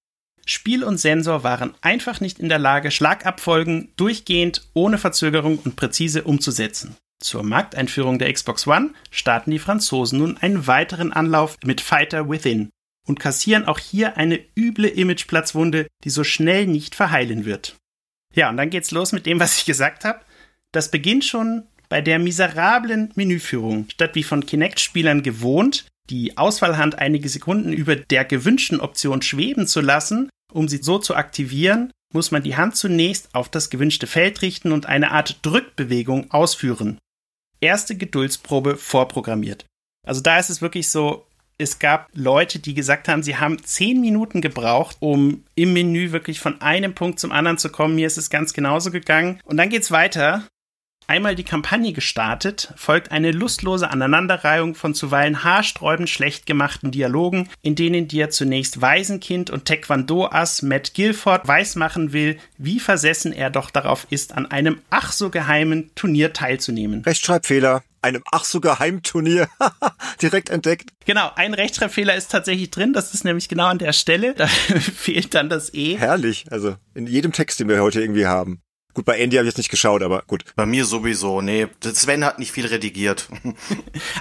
Spiel und Sensor waren einfach nicht in der Lage, Schlagabfolgen durchgehend, ohne Verzögerung und präzise umzusetzen. Zur Markteinführung der Xbox One starten die Franzosen nun einen weiteren Anlauf mit Fighter Within und kassieren auch hier eine üble Imageplatzwunde, die so schnell nicht verheilen wird. Ja, und dann geht's los mit dem, was ich gesagt habe. Das beginnt schon bei der miserablen Menüführung, statt wie von Kinect-Spielern gewohnt, die Auswahlhand einige Sekunden über der gewünschten Option schweben zu lassen, um sie so zu aktivieren, muss man die Hand zunächst auf das gewünschte Feld richten und eine Art Drückbewegung ausführen. Erste Geduldsprobe vorprogrammiert. Also da ist es wirklich so, es gab Leute, die gesagt haben, sie haben zehn Minuten gebraucht, um im Menü wirklich von einem Punkt zum anderen zu kommen. Mir ist es ganz genauso gegangen. Und dann geht's weiter. Einmal die Kampagne gestartet, folgt eine lustlose Aneinanderreihung von zuweilen haarsträubend schlecht gemachten Dialogen, in denen dir zunächst Waisenkind und Taekwondo-Ass Matt Guilford weismachen will, wie versessen er doch darauf ist, an einem ach so geheimen Turnier teilzunehmen. Rechtschreibfehler einem ach so geheimen Turnier direkt entdeckt. Genau, ein Rechtschreibfehler ist tatsächlich drin. Das ist nämlich genau an der Stelle. Da fehlt dann das E. Herrlich. Also in jedem Text, den wir heute irgendwie haben. Gut, bei Andy habe ich jetzt nicht geschaut, aber gut. Bei mir sowieso, nee. Sven hat nicht viel redigiert.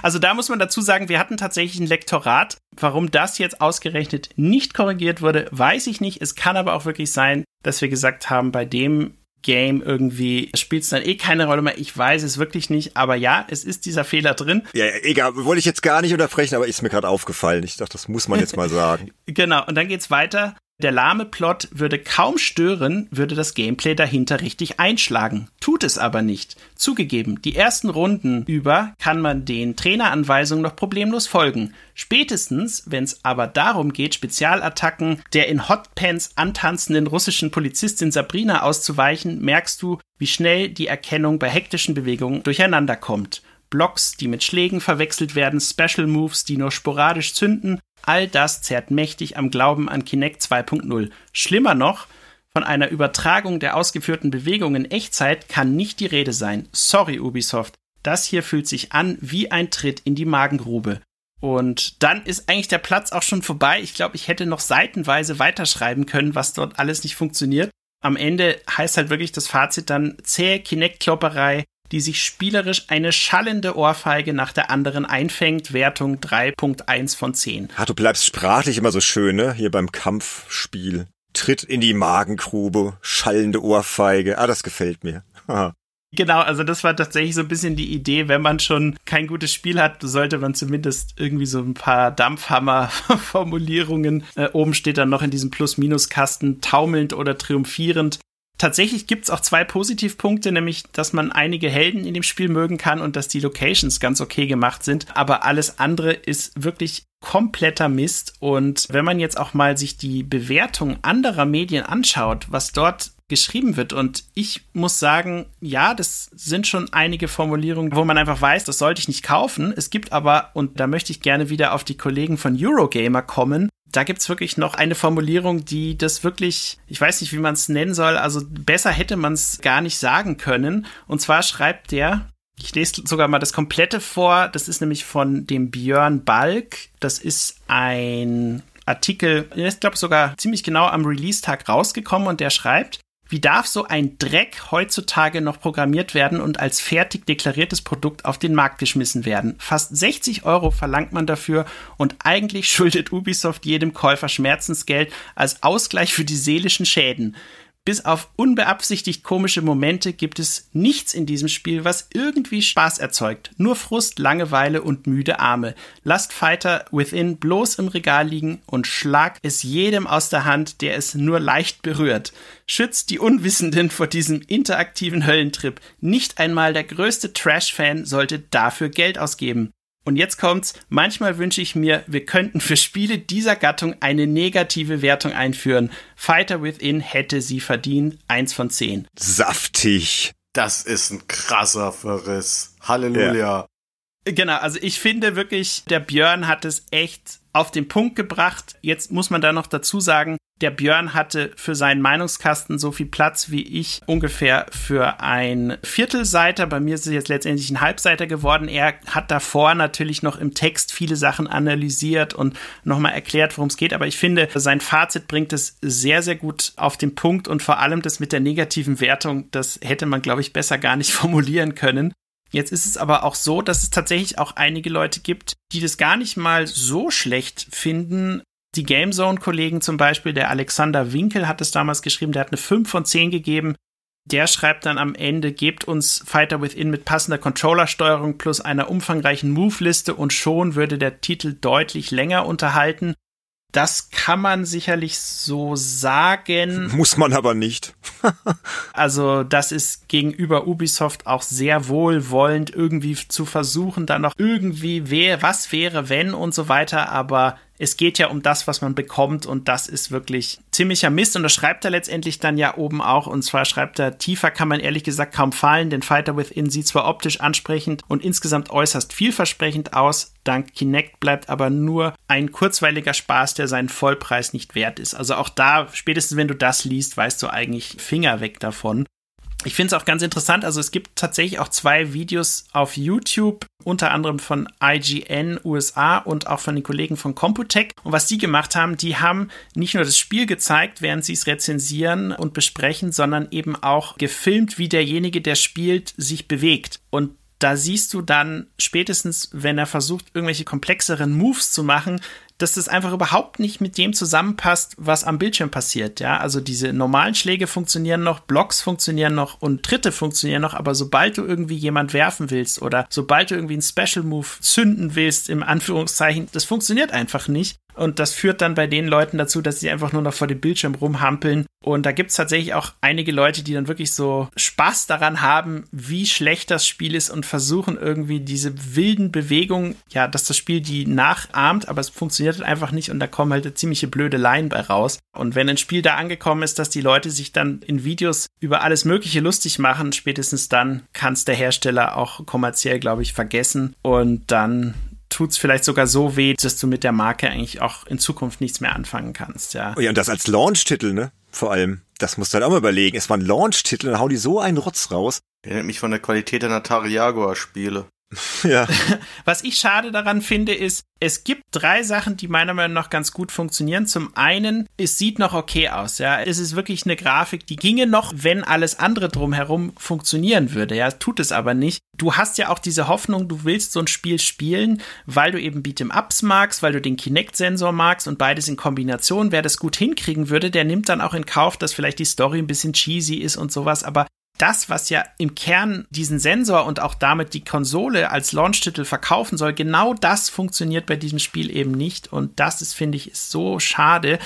Also da muss man dazu sagen, wir hatten tatsächlich ein Lektorat. Warum das jetzt ausgerechnet nicht korrigiert wurde, weiß ich nicht. Es kann aber auch wirklich sein, dass wir gesagt haben, bei dem Game irgendwie spielt es dann eh keine Rolle mehr. Ich weiß es wirklich nicht, aber ja, es ist dieser Fehler drin. Ja, egal, wollte ich jetzt gar nicht unterbrechen, aber ist mir gerade aufgefallen. Ich dachte, das muss man jetzt mal sagen. genau, und dann geht's weiter. Der lahme Plot würde kaum stören, würde das Gameplay dahinter richtig einschlagen. Tut es aber nicht. Zugegeben, die ersten Runden über kann man den Traineranweisungen noch problemlos folgen. Spätestens, wenn es aber darum geht, Spezialattacken der in Hotpants antanzenden russischen Polizistin Sabrina auszuweichen, merkst du, wie schnell die Erkennung bei hektischen Bewegungen durcheinander kommt. Blocks, die mit Schlägen verwechselt werden, Special Moves, die nur sporadisch zünden All das zerrt mächtig am Glauben an Kinect 2.0. Schlimmer noch, von einer Übertragung der ausgeführten Bewegungen in Echtzeit kann nicht die Rede sein. Sorry, Ubisoft. Das hier fühlt sich an wie ein Tritt in die Magengrube. Und dann ist eigentlich der Platz auch schon vorbei. Ich glaube, ich hätte noch seitenweise weiterschreiben können, was dort alles nicht funktioniert. Am Ende heißt halt wirklich das Fazit dann zähe Kinect-Klopperei, die sich spielerisch eine schallende Ohrfeige nach der anderen einfängt. Wertung 3.1 von 10. Ah, du bleibst sprachlich immer so schön, ne? Hier beim Kampfspiel. Tritt in die Magengrube, schallende Ohrfeige. Ah, das gefällt mir. Genau, also das war tatsächlich so ein bisschen die Idee, wenn man schon kein gutes Spiel hat, sollte man zumindest irgendwie so ein paar Dampfhammer-Formulierungen. Äh, oben steht dann noch in diesem Plus-Minus-Kasten taumelnd oder triumphierend. Tatsächlich gibt's auch zwei Positivpunkte, nämlich, dass man einige Helden in dem Spiel mögen kann und dass die Locations ganz okay gemacht sind. Aber alles andere ist wirklich kompletter Mist. Und wenn man jetzt auch mal sich die Bewertung anderer Medien anschaut, was dort geschrieben wird. Und ich muss sagen, ja, das sind schon einige Formulierungen, wo man einfach weiß, das sollte ich nicht kaufen. Es gibt aber, und da möchte ich gerne wieder auf die Kollegen von Eurogamer kommen, da gibt's wirklich noch eine Formulierung, die das wirklich, ich weiß nicht, wie man es nennen soll, also besser hätte man es gar nicht sagen können. Und zwar schreibt der, Ich lese sogar mal das komplette vor. Das ist nämlich von dem Björn Balk. Das ist ein Artikel, ist, glaube ich, sogar ziemlich genau am Release-Tag rausgekommen und der schreibt, wie darf so ein Dreck heutzutage noch programmiert werden und als fertig deklariertes Produkt auf den Markt geschmissen werden? Fast 60 Euro verlangt man dafür und eigentlich schuldet Ubisoft jedem Käufer Schmerzensgeld als Ausgleich für die seelischen Schäden. Bis auf unbeabsichtigt komische Momente gibt es nichts in diesem Spiel, was irgendwie Spaß erzeugt. Nur Frust, Langeweile und müde Arme. Lasst Fighter Within bloß im Regal liegen und schlag es jedem aus der Hand, der es nur leicht berührt. Schützt die Unwissenden vor diesem interaktiven Höllentrip. Nicht einmal der größte Trash-Fan sollte dafür Geld ausgeben. Und jetzt kommt's. Manchmal wünsche ich mir, wir könnten für Spiele dieser Gattung eine negative Wertung einführen. Fighter Within hätte sie verdient. Eins von zehn. Saftig. Das ist ein krasser Verriss. Halleluja. Ja. Genau, also ich finde wirklich, der Björn hat es echt auf den Punkt gebracht. Jetzt muss man da noch dazu sagen, der Björn hatte für seinen Meinungskasten so viel Platz wie ich ungefähr für ein Viertelseiter. Bei mir ist es jetzt letztendlich ein Halbseiter geworden. Er hat davor natürlich noch im Text viele Sachen analysiert und nochmal erklärt, worum es geht. Aber ich finde, sein Fazit bringt es sehr, sehr gut auf den Punkt und vor allem das mit der negativen Wertung, das hätte man, glaube ich, besser gar nicht formulieren können. Jetzt ist es aber auch so, dass es tatsächlich auch einige Leute gibt, die das gar nicht mal so schlecht finden. Die Gamezone-Kollegen zum Beispiel, der Alexander Winkel hat es damals geschrieben, der hat eine 5 von 10 gegeben. Der schreibt dann am Ende, gebt uns Fighter Within mit passender Controllersteuerung plus einer umfangreichen Move-Liste und schon würde der Titel deutlich länger unterhalten. Das kann man sicherlich so sagen. Muss man aber nicht. also, das ist gegenüber Ubisoft auch sehr wohlwollend, irgendwie zu versuchen, da noch irgendwie, wer, was wäre, wenn und so weiter. Aber es geht ja um das, was man bekommt und das ist wirklich ziemlicher Mist und das schreibt er letztendlich dann ja oben auch und zwar schreibt er, tiefer kann man ehrlich gesagt kaum fallen, denn Fighter Within sieht zwar optisch ansprechend und insgesamt äußerst vielversprechend aus, dank Kinect bleibt aber nur ein kurzweiliger Spaß, der seinen Vollpreis nicht wert ist. Also auch da, spätestens wenn du das liest, weißt du eigentlich Finger weg davon. Ich finde es auch ganz interessant. Also es gibt tatsächlich auch zwei Videos auf YouTube, unter anderem von IGN USA und auch von den Kollegen von Computech. Und was die gemacht haben, die haben nicht nur das Spiel gezeigt, während sie es rezensieren und besprechen, sondern eben auch gefilmt, wie derjenige, der spielt, sich bewegt. Und da siehst du dann spätestens, wenn er versucht, irgendwelche komplexeren Moves zu machen, dass das einfach überhaupt nicht mit dem zusammenpasst, was am Bildschirm passiert. Ja, also diese normalen Schläge funktionieren noch, Blocks funktionieren noch und Tritte funktionieren noch, aber sobald du irgendwie jemand werfen willst oder sobald du irgendwie einen Special Move zünden willst, im Anführungszeichen, das funktioniert einfach nicht. Und das führt dann bei den Leuten dazu, dass sie einfach nur noch vor dem Bildschirm rumhampeln. Und da gibt es tatsächlich auch einige Leute, die dann wirklich so Spaß daran haben, wie schlecht das Spiel ist und versuchen irgendwie diese wilden Bewegungen, ja, dass das Spiel die nachahmt, aber es funktioniert halt einfach nicht und da kommen halt ziemliche blöde Line bei raus. Und wenn ein Spiel da angekommen ist, dass die Leute sich dann in Videos über alles Mögliche lustig machen, spätestens dann kann es der Hersteller auch kommerziell, glaube ich, vergessen. Und dann tut es vielleicht sogar so weh, dass du mit der Marke eigentlich auch in Zukunft nichts mehr anfangen kannst, ja. Oh ja, und das als Launch-Titel, ne? Vor allem. Das musst du halt auch mal überlegen. Es war ein Launch-Titel, dann hauen die so einen Rotz raus. Nennt mich von der Qualität der Atari Jaguar Spiele. Ja. Was ich schade daran finde, ist, es gibt drei Sachen, die meiner Meinung nach ganz gut funktionieren. Zum einen, es sieht noch okay aus, ja. Es ist wirklich eine Grafik, die ginge noch, wenn alles andere drumherum funktionieren würde, ja. Tut es aber nicht. Du hast ja auch diese Hoffnung, du willst so ein Spiel spielen, weil du eben Beat'em Ups magst, weil du den Kinect-Sensor magst und beides in Kombination. Wer das gut hinkriegen würde, der nimmt dann auch in Kauf, dass vielleicht die Story ein bisschen cheesy ist und sowas, aber das, was ja im Kern diesen Sensor und auch damit die Konsole als Launch-Titel verkaufen soll, genau das funktioniert bei diesem Spiel eben nicht. Und das ist, finde ich, ist so schade.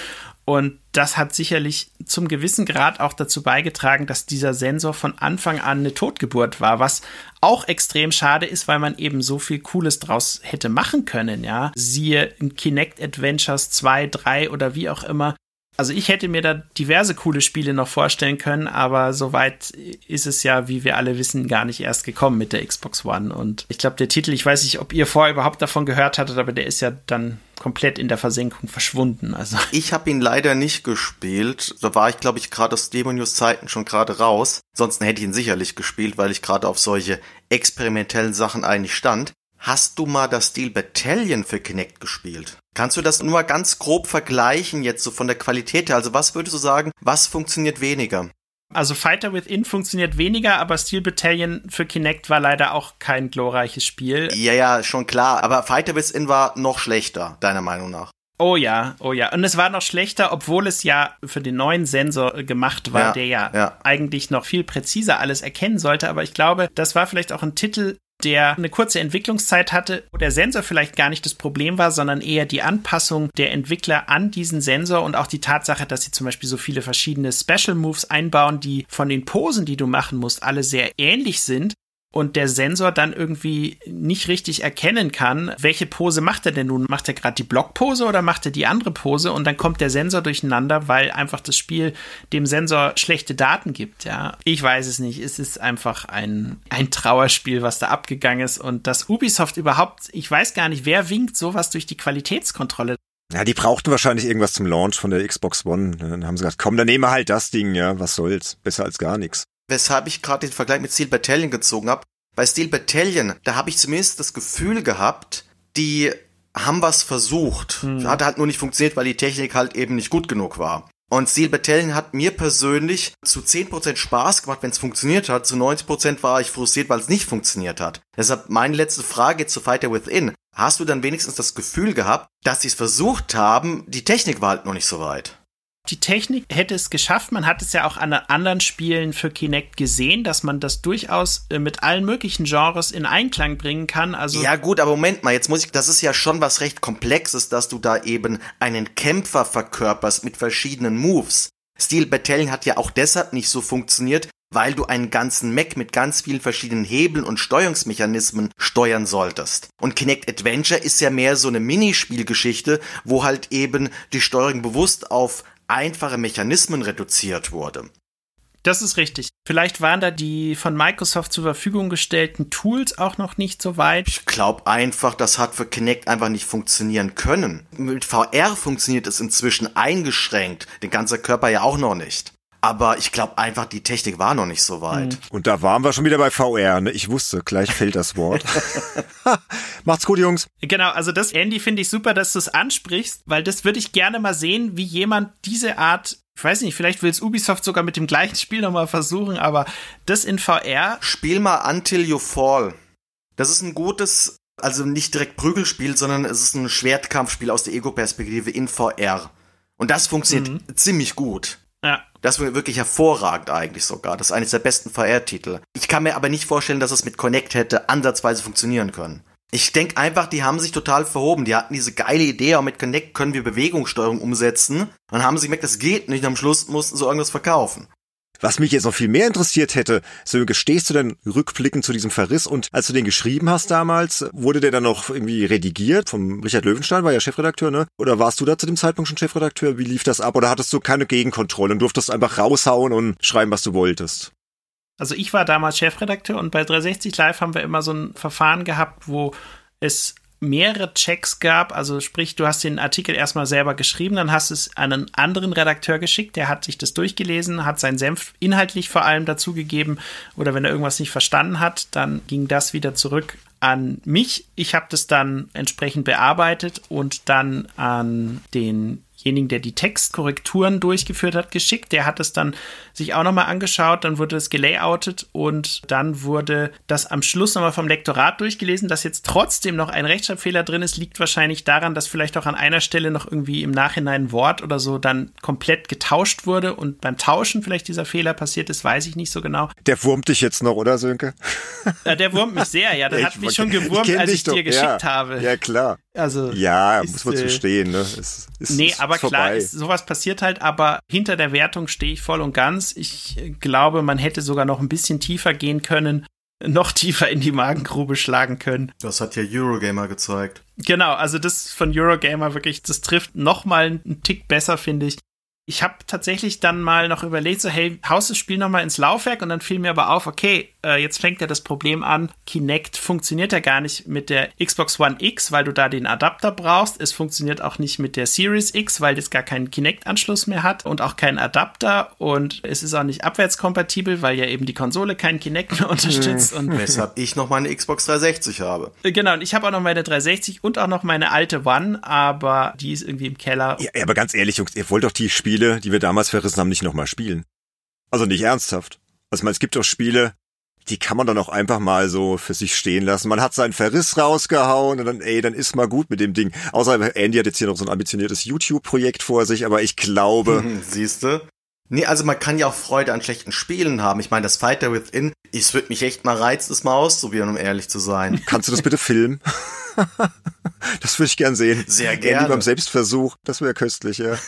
Und das hat sicherlich zum gewissen Grad auch dazu beigetragen, dass dieser Sensor von Anfang an eine Totgeburt war, was auch extrem schade ist, weil man eben so viel Cooles draus hätte machen können, ja. Siehe in Kinect Adventures 2, 3 oder wie auch immer, Also ich hätte mir da diverse coole Spiele noch vorstellen können, aber soweit ist es ja, wie wir alle wissen, gar nicht erst gekommen mit der Xbox One. Und ich glaube, der Titel, ich weiß nicht, ob ihr vorher überhaupt davon gehört hattet, aber der ist ja dann komplett in der Versenkung verschwunden. Also ich habe ihn leider nicht gespielt. Da war ich, glaube ich, gerade aus Demo News Zeiten schon gerade raus. Ansonsten hätte ich ihn sicherlich gespielt, weil ich gerade auf solche experimentellen Sachen eigentlich stand. Hast du mal das Steel Battalion für Kinect gespielt? Kannst du das nur mal ganz grob vergleichen jetzt so von der Qualität her? Also was würdest du sagen, was funktioniert weniger? Also Fighter Within funktioniert weniger, aber Steel Battalion für Kinect war leider auch kein glorreiches Spiel. Ja, ja, schon klar. Aber Fighter Within war noch schlechter, deiner Meinung nach. Oh ja, oh ja. Und es war noch schlechter, obwohl es ja für den neuen Sensor gemacht war, ja, der ja, ja, eigentlich noch viel präziser alles erkennen sollte. Aber ich glaube, das war vielleicht auch ein Titel, der eine kurze Entwicklungszeit hatte, wo der Sensor vielleicht gar nicht das Problem war, sondern eher die Anpassung der Entwickler an diesen Sensor und auch die Tatsache, dass sie zum Beispiel so viele verschiedene Special Moves einbauen, die von den Posen, die du machen musst, alle sehr ähnlich sind und der Sensor dann irgendwie nicht richtig erkennen kann, welche Pose macht er denn nun? Macht er gerade die Blockpose oder macht er die andere Pose? Und dann kommt der Sensor durcheinander, weil einfach das Spiel dem Sensor schlechte Daten gibt. Ja, ich weiß es nicht. Es ist einfach ein, ein Trauerspiel, was da abgegangen ist. Und dass Ubisoft überhaupt, ich weiß gar nicht, wer winkt sowas durch die Qualitätskontrolle. Ja, die brauchten wahrscheinlich irgendwas zum Launch von der Xbox One. Dann haben sie gesagt, komm, dann nehmen wir halt das Ding, ja, was soll's. Besser als gar nichts weshalb ich gerade den Vergleich mit Steel Battalion gezogen habe. Bei Steel Battalion, da habe ich zumindest das Gefühl gehabt, die haben was versucht. Hm. Hat halt nur nicht funktioniert, weil die Technik halt eben nicht gut genug war. Und Steel Battalion hat mir persönlich zu 10% Spaß gemacht, wenn es funktioniert hat. Zu 90% war ich frustriert, weil es nicht funktioniert hat. Deshalb meine letzte Frage zu Fighter Within. Hast du dann wenigstens das Gefühl gehabt, dass sie es versucht haben, die Technik war halt noch nicht so weit? Die Technik hätte es geschafft. Man hat es ja auch an anderen Spielen für Kinect gesehen, dass man das durchaus äh, mit allen möglichen Genres in Einklang bringen kann. Also ja gut, aber Moment mal, jetzt muss ich, das ist ja schon was recht Komplexes, dass du da eben einen Kämpfer verkörperst mit verschiedenen Moves. Steel Battalion hat ja auch deshalb nicht so funktioniert, weil du einen ganzen Mac mit ganz vielen verschiedenen Hebeln und Steuerungsmechanismen steuern solltest. Und Kinect Adventure ist ja mehr so eine Minispielgeschichte, wo halt eben die Steuerung bewusst auf einfache Mechanismen reduziert wurde. Das ist richtig. Vielleicht waren da die von Microsoft zur Verfügung gestellten Tools auch noch nicht so weit. Ich glaube einfach, das hat für Kinect einfach nicht funktionieren können. Mit VR funktioniert es inzwischen eingeschränkt, den ganzen Körper ja auch noch nicht. Aber ich glaube einfach, die Technik war noch nicht so weit. Mhm. Und da waren wir schon wieder bei VR. Ne? Ich wusste, gleich fällt das Wort. Macht's gut, Jungs. Genau, also das, Andy, finde ich super, dass du es ansprichst, weil das würde ich gerne mal sehen, wie jemand diese Art ich weiß nicht, vielleicht will es Ubisoft sogar mit dem gleichen Spiel nochmal versuchen, aber das in VR. Spiel mal Until You Fall. Das ist ein gutes, also nicht direkt Prügelspiel, sondern es ist ein Schwertkampfspiel aus der Ego-Perspektive in VR. Und das funktioniert mhm. ziemlich gut. Ja. Das ist wirklich hervorragend eigentlich sogar. Das ist eines der besten VR-Titel. Ich kann mir aber nicht vorstellen, dass es mit Connect hätte ansatzweise funktionieren können. Ich denke einfach, die haben sich total verhoben. Die hatten diese geile Idee, auch mit Connect können wir Bewegungssteuerung umsetzen. Dann haben sie gemerkt, das geht nicht. Und am Schluss mussten sie irgendwas verkaufen. Was mich jetzt noch viel mehr interessiert hätte, Sönke, stehst du denn rückblickend zu diesem Verriss und als du den geschrieben hast damals, wurde der dann noch irgendwie redigiert vom Richard Löwenstein, war ja Chefredakteur, ne? Oder warst du da zu dem Zeitpunkt schon Chefredakteur? Wie lief das ab? Oder hattest du keine Gegenkontrolle und durftest einfach raushauen und schreiben, was du wolltest? Also ich war damals Chefredakteur und bei 360 Live haben wir immer so ein Verfahren gehabt, wo es mehrere Checks gab, also sprich, du hast den Artikel erstmal selber geschrieben, dann hast es an einen anderen Redakteur geschickt, der hat sich das durchgelesen, hat seinen Senf inhaltlich vor allem dazugegeben oder wenn er irgendwas nicht verstanden hat, dann ging das wieder zurück an mich. Ich habe das dann entsprechend bearbeitet und dann an den denjenigen, der die Textkorrekturen durchgeführt hat, geschickt. Der hat es dann sich auch nochmal angeschaut, dann wurde es gelayoutet und dann wurde das am Schluss nochmal vom Lektorat durchgelesen. Dass jetzt trotzdem noch ein Rechtschreibfehler drin ist, liegt wahrscheinlich daran, dass vielleicht auch an einer Stelle noch irgendwie im Nachhinein ein Wort oder so dann komplett getauscht wurde und beim Tauschen vielleicht dieser Fehler passiert ist, weiß ich nicht so genau. Der wurmt dich jetzt noch, oder Sönke? Ja, der wurmt mich sehr, ja. Der hat mich schon gewurmt, ich als ich dir geschickt ja. habe. Ja, klar. Also ja, ist, muss man zu stehen. Ne? Ist, ist, nee, aber klar, ist, sowas passiert halt. Aber hinter der Wertung stehe ich voll und ganz. Ich glaube, man hätte sogar noch ein bisschen tiefer gehen können, noch tiefer in die Magengrube schlagen können. Das hat ja Eurogamer gezeigt. Genau, also das von Eurogamer wirklich, das trifft noch mal einen Tick besser, finde ich. Ich habe tatsächlich dann mal noch überlegt, so hey, haust das Spiel nochmal ins Laufwerk und dann fiel mir aber auf, okay, äh, jetzt fängt ja das Problem an, Kinect funktioniert ja gar nicht mit der Xbox One X, weil du da den Adapter brauchst. Es funktioniert auch nicht mit der Series X, weil das gar keinen Kinect-Anschluss mehr hat und auch keinen Adapter und es ist auch nicht abwärtskompatibel, weil ja eben die Konsole keinen Kinect mehr unterstützt. und Weshalb ich noch meine Xbox 360 habe. Genau, und ich habe auch noch meine 360 und auch noch meine alte One, aber die ist irgendwie im Keller. Ja, aber ganz ehrlich, Jungs, ihr wollt doch die Spiele, die wir damals verrissen haben, nicht nochmal spielen. Also nicht ernsthaft. Also meine, es gibt doch Spiele, die kann man dann auch einfach mal so für sich stehen lassen. Man hat seinen Verriss rausgehauen und dann, ey, dann ist mal gut mit dem Ding. Außer Andy hat jetzt hier noch so ein ambitioniertes YouTube-Projekt vor sich, aber ich glaube. Siehste? Nee, also man kann ja auch Freude an schlechten Spielen haben. Ich meine, das Fighter Within, es wird mich echt mal reizen, das mal auszuprobieren, um ehrlich zu sein. Kannst du das bitte filmen? das würde ich gern sehen. Sehr gerne. Beim Selbstversuch, das wäre köstlich, ja.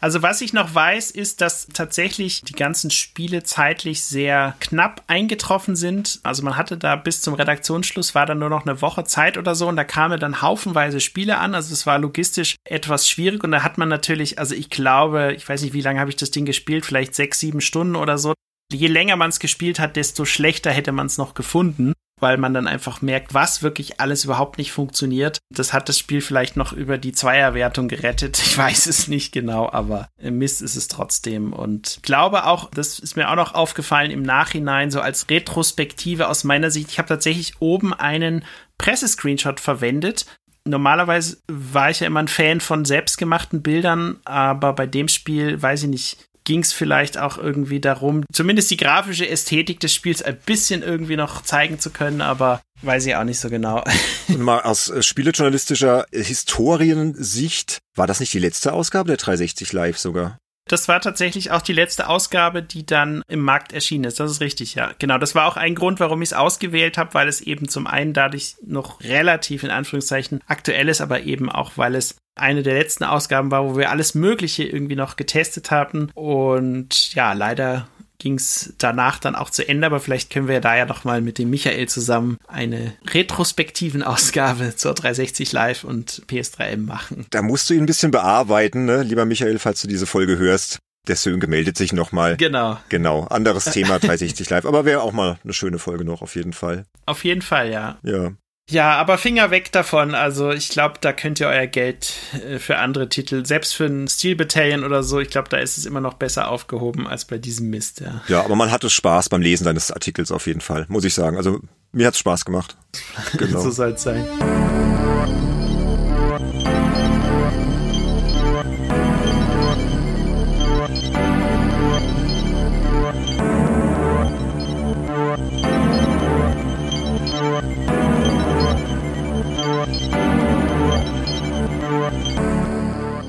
Also was ich noch weiß, ist, dass tatsächlich die ganzen Spiele zeitlich sehr knapp eingetroffen sind. Also man hatte da bis zum Redaktionsschluss war dann nur noch eine Woche Zeit oder so und da kamen dann haufenweise Spiele an. Also es war logistisch etwas schwierig und da hat man natürlich, also ich glaube, ich weiß nicht, wie lange habe ich das Ding gespielt, vielleicht sechs, sieben Stunden oder so. Je länger man es gespielt hat, desto schlechter hätte man es noch gefunden weil man dann einfach merkt, was wirklich alles überhaupt nicht funktioniert. Das hat das Spiel vielleicht noch über die Zweierwertung gerettet. Ich weiß es nicht genau, aber Mist ist es trotzdem. Und ich glaube auch, das ist mir auch noch aufgefallen im Nachhinein, so als Retrospektive aus meiner Sicht. Ich habe tatsächlich oben einen Pressescreenshot verwendet, normalerweise war ich ja immer ein Fan von selbstgemachten Bildern, aber bei dem Spiel, weiß ich nicht, ging es vielleicht auch irgendwie darum, zumindest die grafische Ästhetik des Spiels ein bisschen irgendwie noch zeigen zu können, aber weiß ich auch nicht so genau. Und mal aus äh, spielejournalistischer Historiensicht, war das nicht die letzte Ausgabe der 360 Live sogar? Das war tatsächlich auch die letzte Ausgabe, die dann im Markt erschienen ist. Das ist richtig, ja. Genau, das war auch ein Grund, warum ich es ausgewählt habe, weil es eben zum einen dadurch noch relativ in Anführungszeichen aktuell ist, aber eben auch, weil es eine der letzten Ausgaben war, wo wir alles Mögliche irgendwie noch getestet hatten. Und ja, leider ging es danach dann auch zu Ende, aber vielleicht können wir da ja noch mal mit dem Michael zusammen eine retrospektiven Ausgabe zur 360 Live und PS3M machen. Da musst du ihn ein bisschen bearbeiten, ne? lieber Michael, falls du diese Folge hörst. Der Sönke meldet sich nochmal. Genau. Genau. Anderes Thema 360 Live. Aber wäre auch mal eine schöne Folge noch, auf jeden Fall. Auf jeden Fall, ja. Ja. Ja, aber Finger weg davon. Also ich glaube, da könnt ihr euer Geld äh, für andere Titel, selbst für ein Steel Battalion oder so, ich glaube, da ist es immer noch besser aufgehoben als bei diesem Mist. Ja, ja aber man hatte Spaß beim Lesen deines Artikels auf jeden Fall, muss ich sagen. Also mir hat's Spaß gemacht. Genau. so soll es sein.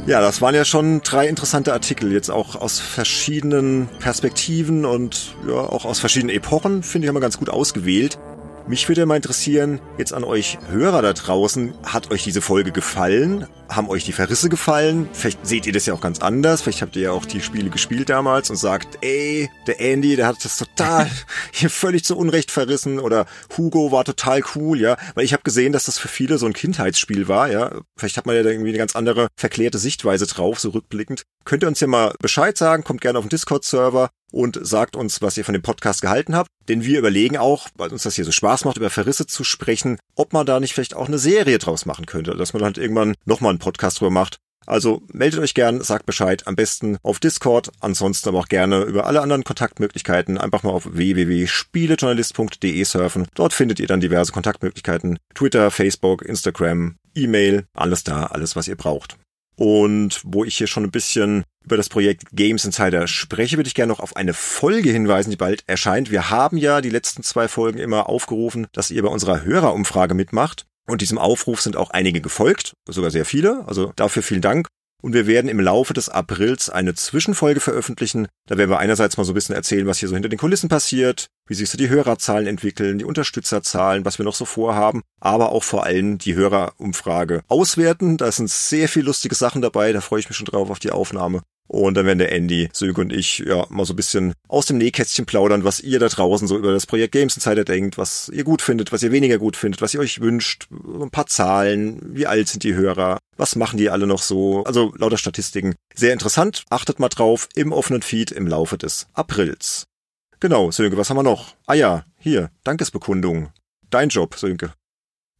Ja, das waren ja schon drei interessante Artikel, jetzt auch aus verschiedenen Perspektiven und ja, auch aus verschiedenen Epochen, finde ich immer ganz gut ausgewählt. Mich würde mal interessieren, jetzt an euch Hörer da draußen, hat euch diese Folge gefallen? Haben euch die Verrisse gefallen? Vielleicht seht ihr das ja auch ganz anders. Vielleicht habt ihr ja auch die Spiele gespielt damals und sagt, ey, der Andy, der hat das total hier völlig zu Unrecht verrissen oder Hugo war total cool, ja. Weil ich habe gesehen, dass das für viele so ein Kindheitsspiel war, ja. Vielleicht hat man ja da irgendwie eine ganz andere verklärte Sichtweise drauf, so rückblickend. Könnt ihr uns ja mal Bescheid sagen, kommt gerne auf den Discord-Server und sagt uns, was ihr von dem Podcast gehalten habt. Denn wir überlegen auch, weil uns das hier so Spaß macht, über Verrisse zu sprechen, ob man da nicht vielleicht auch eine Serie draus machen könnte, dass man halt irgendwann nochmal einen Podcast drüber macht. Also meldet euch gern, sagt Bescheid, am besten auf Discord, ansonsten aber auch gerne über alle anderen Kontaktmöglichkeiten einfach mal auf www.spielejournalist.de surfen. Dort findet ihr dann diverse Kontaktmöglichkeiten. Twitter, Facebook, Instagram, E-Mail, alles da, alles was ihr braucht. Und wo ich hier schon ein bisschen über das Projekt Games Insider spreche, würde ich gerne noch auf eine Folge hinweisen, die bald erscheint. Wir haben ja die letzten zwei Folgen immer aufgerufen, dass ihr bei unserer Hörerumfrage mitmacht. Und diesem Aufruf sind auch einige gefolgt, sogar sehr viele. Also dafür vielen Dank. Und wir werden im Laufe des Aprils eine Zwischenfolge veröffentlichen. Da werden wir einerseits mal so ein bisschen erzählen, was hier so hinter den Kulissen passiert, wie sich so die Hörerzahlen entwickeln, die Unterstützerzahlen, was wir noch so vorhaben, aber auch vor allem die Hörerumfrage auswerten. Da sind sehr viel lustige Sachen dabei, da freue ich mich schon drauf auf die Aufnahme. Und dann werden der Andy, Sönke und ich ja mal so ein bisschen aus dem Nähkästchen plaudern, was ihr da draußen so über das Projekt Games Insider denkt, was ihr gut findet, was ihr weniger gut findet, was ihr euch wünscht, ein paar Zahlen, wie alt sind die Hörer, was machen die alle noch so, also lauter Statistiken. Sehr interessant, achtet mal drauf im offenen Feed im Laufe des Aprils. Genau, Sönke, was haben wir noch? Ah ja, hier, Dankesbekundung. Dein Job, Sönke.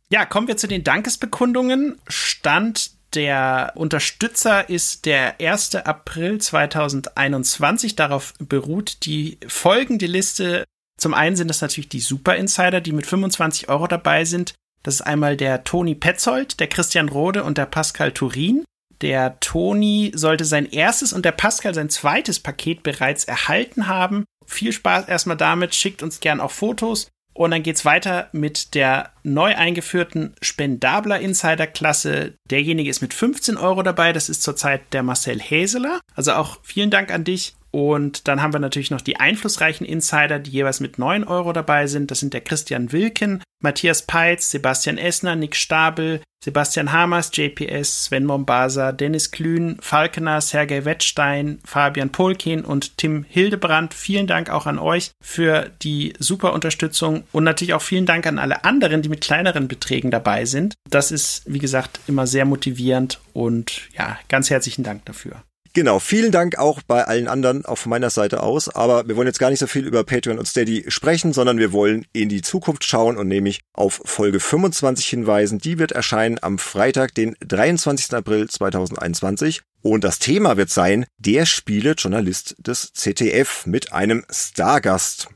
Ja, kommen wir zu den Dankesbekundungen. Stand der Unterstützer ist der 1. April 2021. Darauf beruht die folgende Liste. Zum einen sind das natürlich die Super Insider, die mit 25 Euro dabei sind. Das ist einmal der Toni Petzold, der Christian Rode und der Pascal Turin. Der Toni sollte sein erstes und der Pascal sein zweites Paket bereits erhalten haben. Viel Spaß erstmal damit, schickt uns gern auch Fotos. Und dann geht's weiter mit der neu eingeführten Spendabler Insider-Klasse. Derjenige ist mit 15 Euro dabei. Das ist zurzeit der Marcel Häseler. Also auch vielen Dank an dich. Und dann haben wir natürlich noch die einflussreichen Insider, die jeweils mit 9 Euro dabei sind. Das sind der Christian Wilken, Matthias Peitz, Sebastian Essner, Nick Stabel, Sebastian Hamers, JPS, Sven Mombasa, Dennis Klün, Falkener, Sergei Wettstein, Fabian Polkin und Tim Hildebrand. Vielen Dank auch an euch für die super Unterstützung und natürlich auch vielen Dank an alle anderen, die mit kleineren Beträgen dabei sind. Das ist, wie gesagt, immer sehr motivierend und ja, ganz herzlichen Dank dafür. Genau, vielen Dank auch bei allen anderen, von meiner Seite aus. Aber wir wollen jetzt gar nicht so viel über Patreon und Steady sprechen, sondern wir wollen in die Zukunft schauen und nämlich auf Folge 25 hinweisen. Die wird erscheinen am Freitag, den 23. April 2021. Und das Thema wird sein, der Spiele-Journalist des ZDF mit einem Stargast.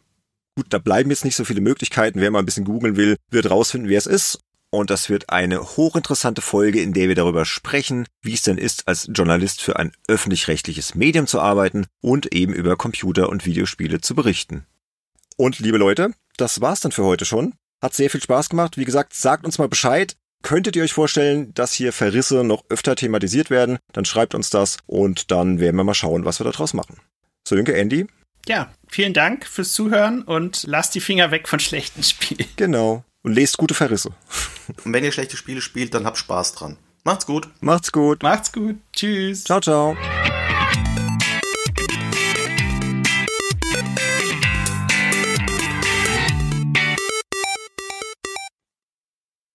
Gut, da bleiben jetzt nicht so viele Möglichkeiten. Wer mal ein bisschen googeln will, wird rausfinden, wer es ist. Und das wird eine hochinteressante Folge, in der wir darüber sprechen, wie es denn ist, als Journalist für ein öffentlich-rechtliches Medium zu arbeiten und eben über Computer- und Videospiele zu berichten. Und liebe Leute, das war's dann für heute schon. Hat sehr viel Spaß gemacht. Wie gesagt, sagt uns mal Bescheid. Könntet ihr euch vorstellen, dass hier Verrisse noch öfter thematisiert werden? Dann schreibt uns das und dann werden wir mal schauen, was wir daraus machen. So, Sönke, Andy? Ja, vielen Dank fürs Zuhören und lasst die Finger weg von schlechten Spielen. Genau und lest gute Verrisse. Und wenn ihr schlechte Spiele spielt, dann habt Spaß dran. Macht's gut. Macht's gut. Macht's gut. Tschüss. Ciao, ciao.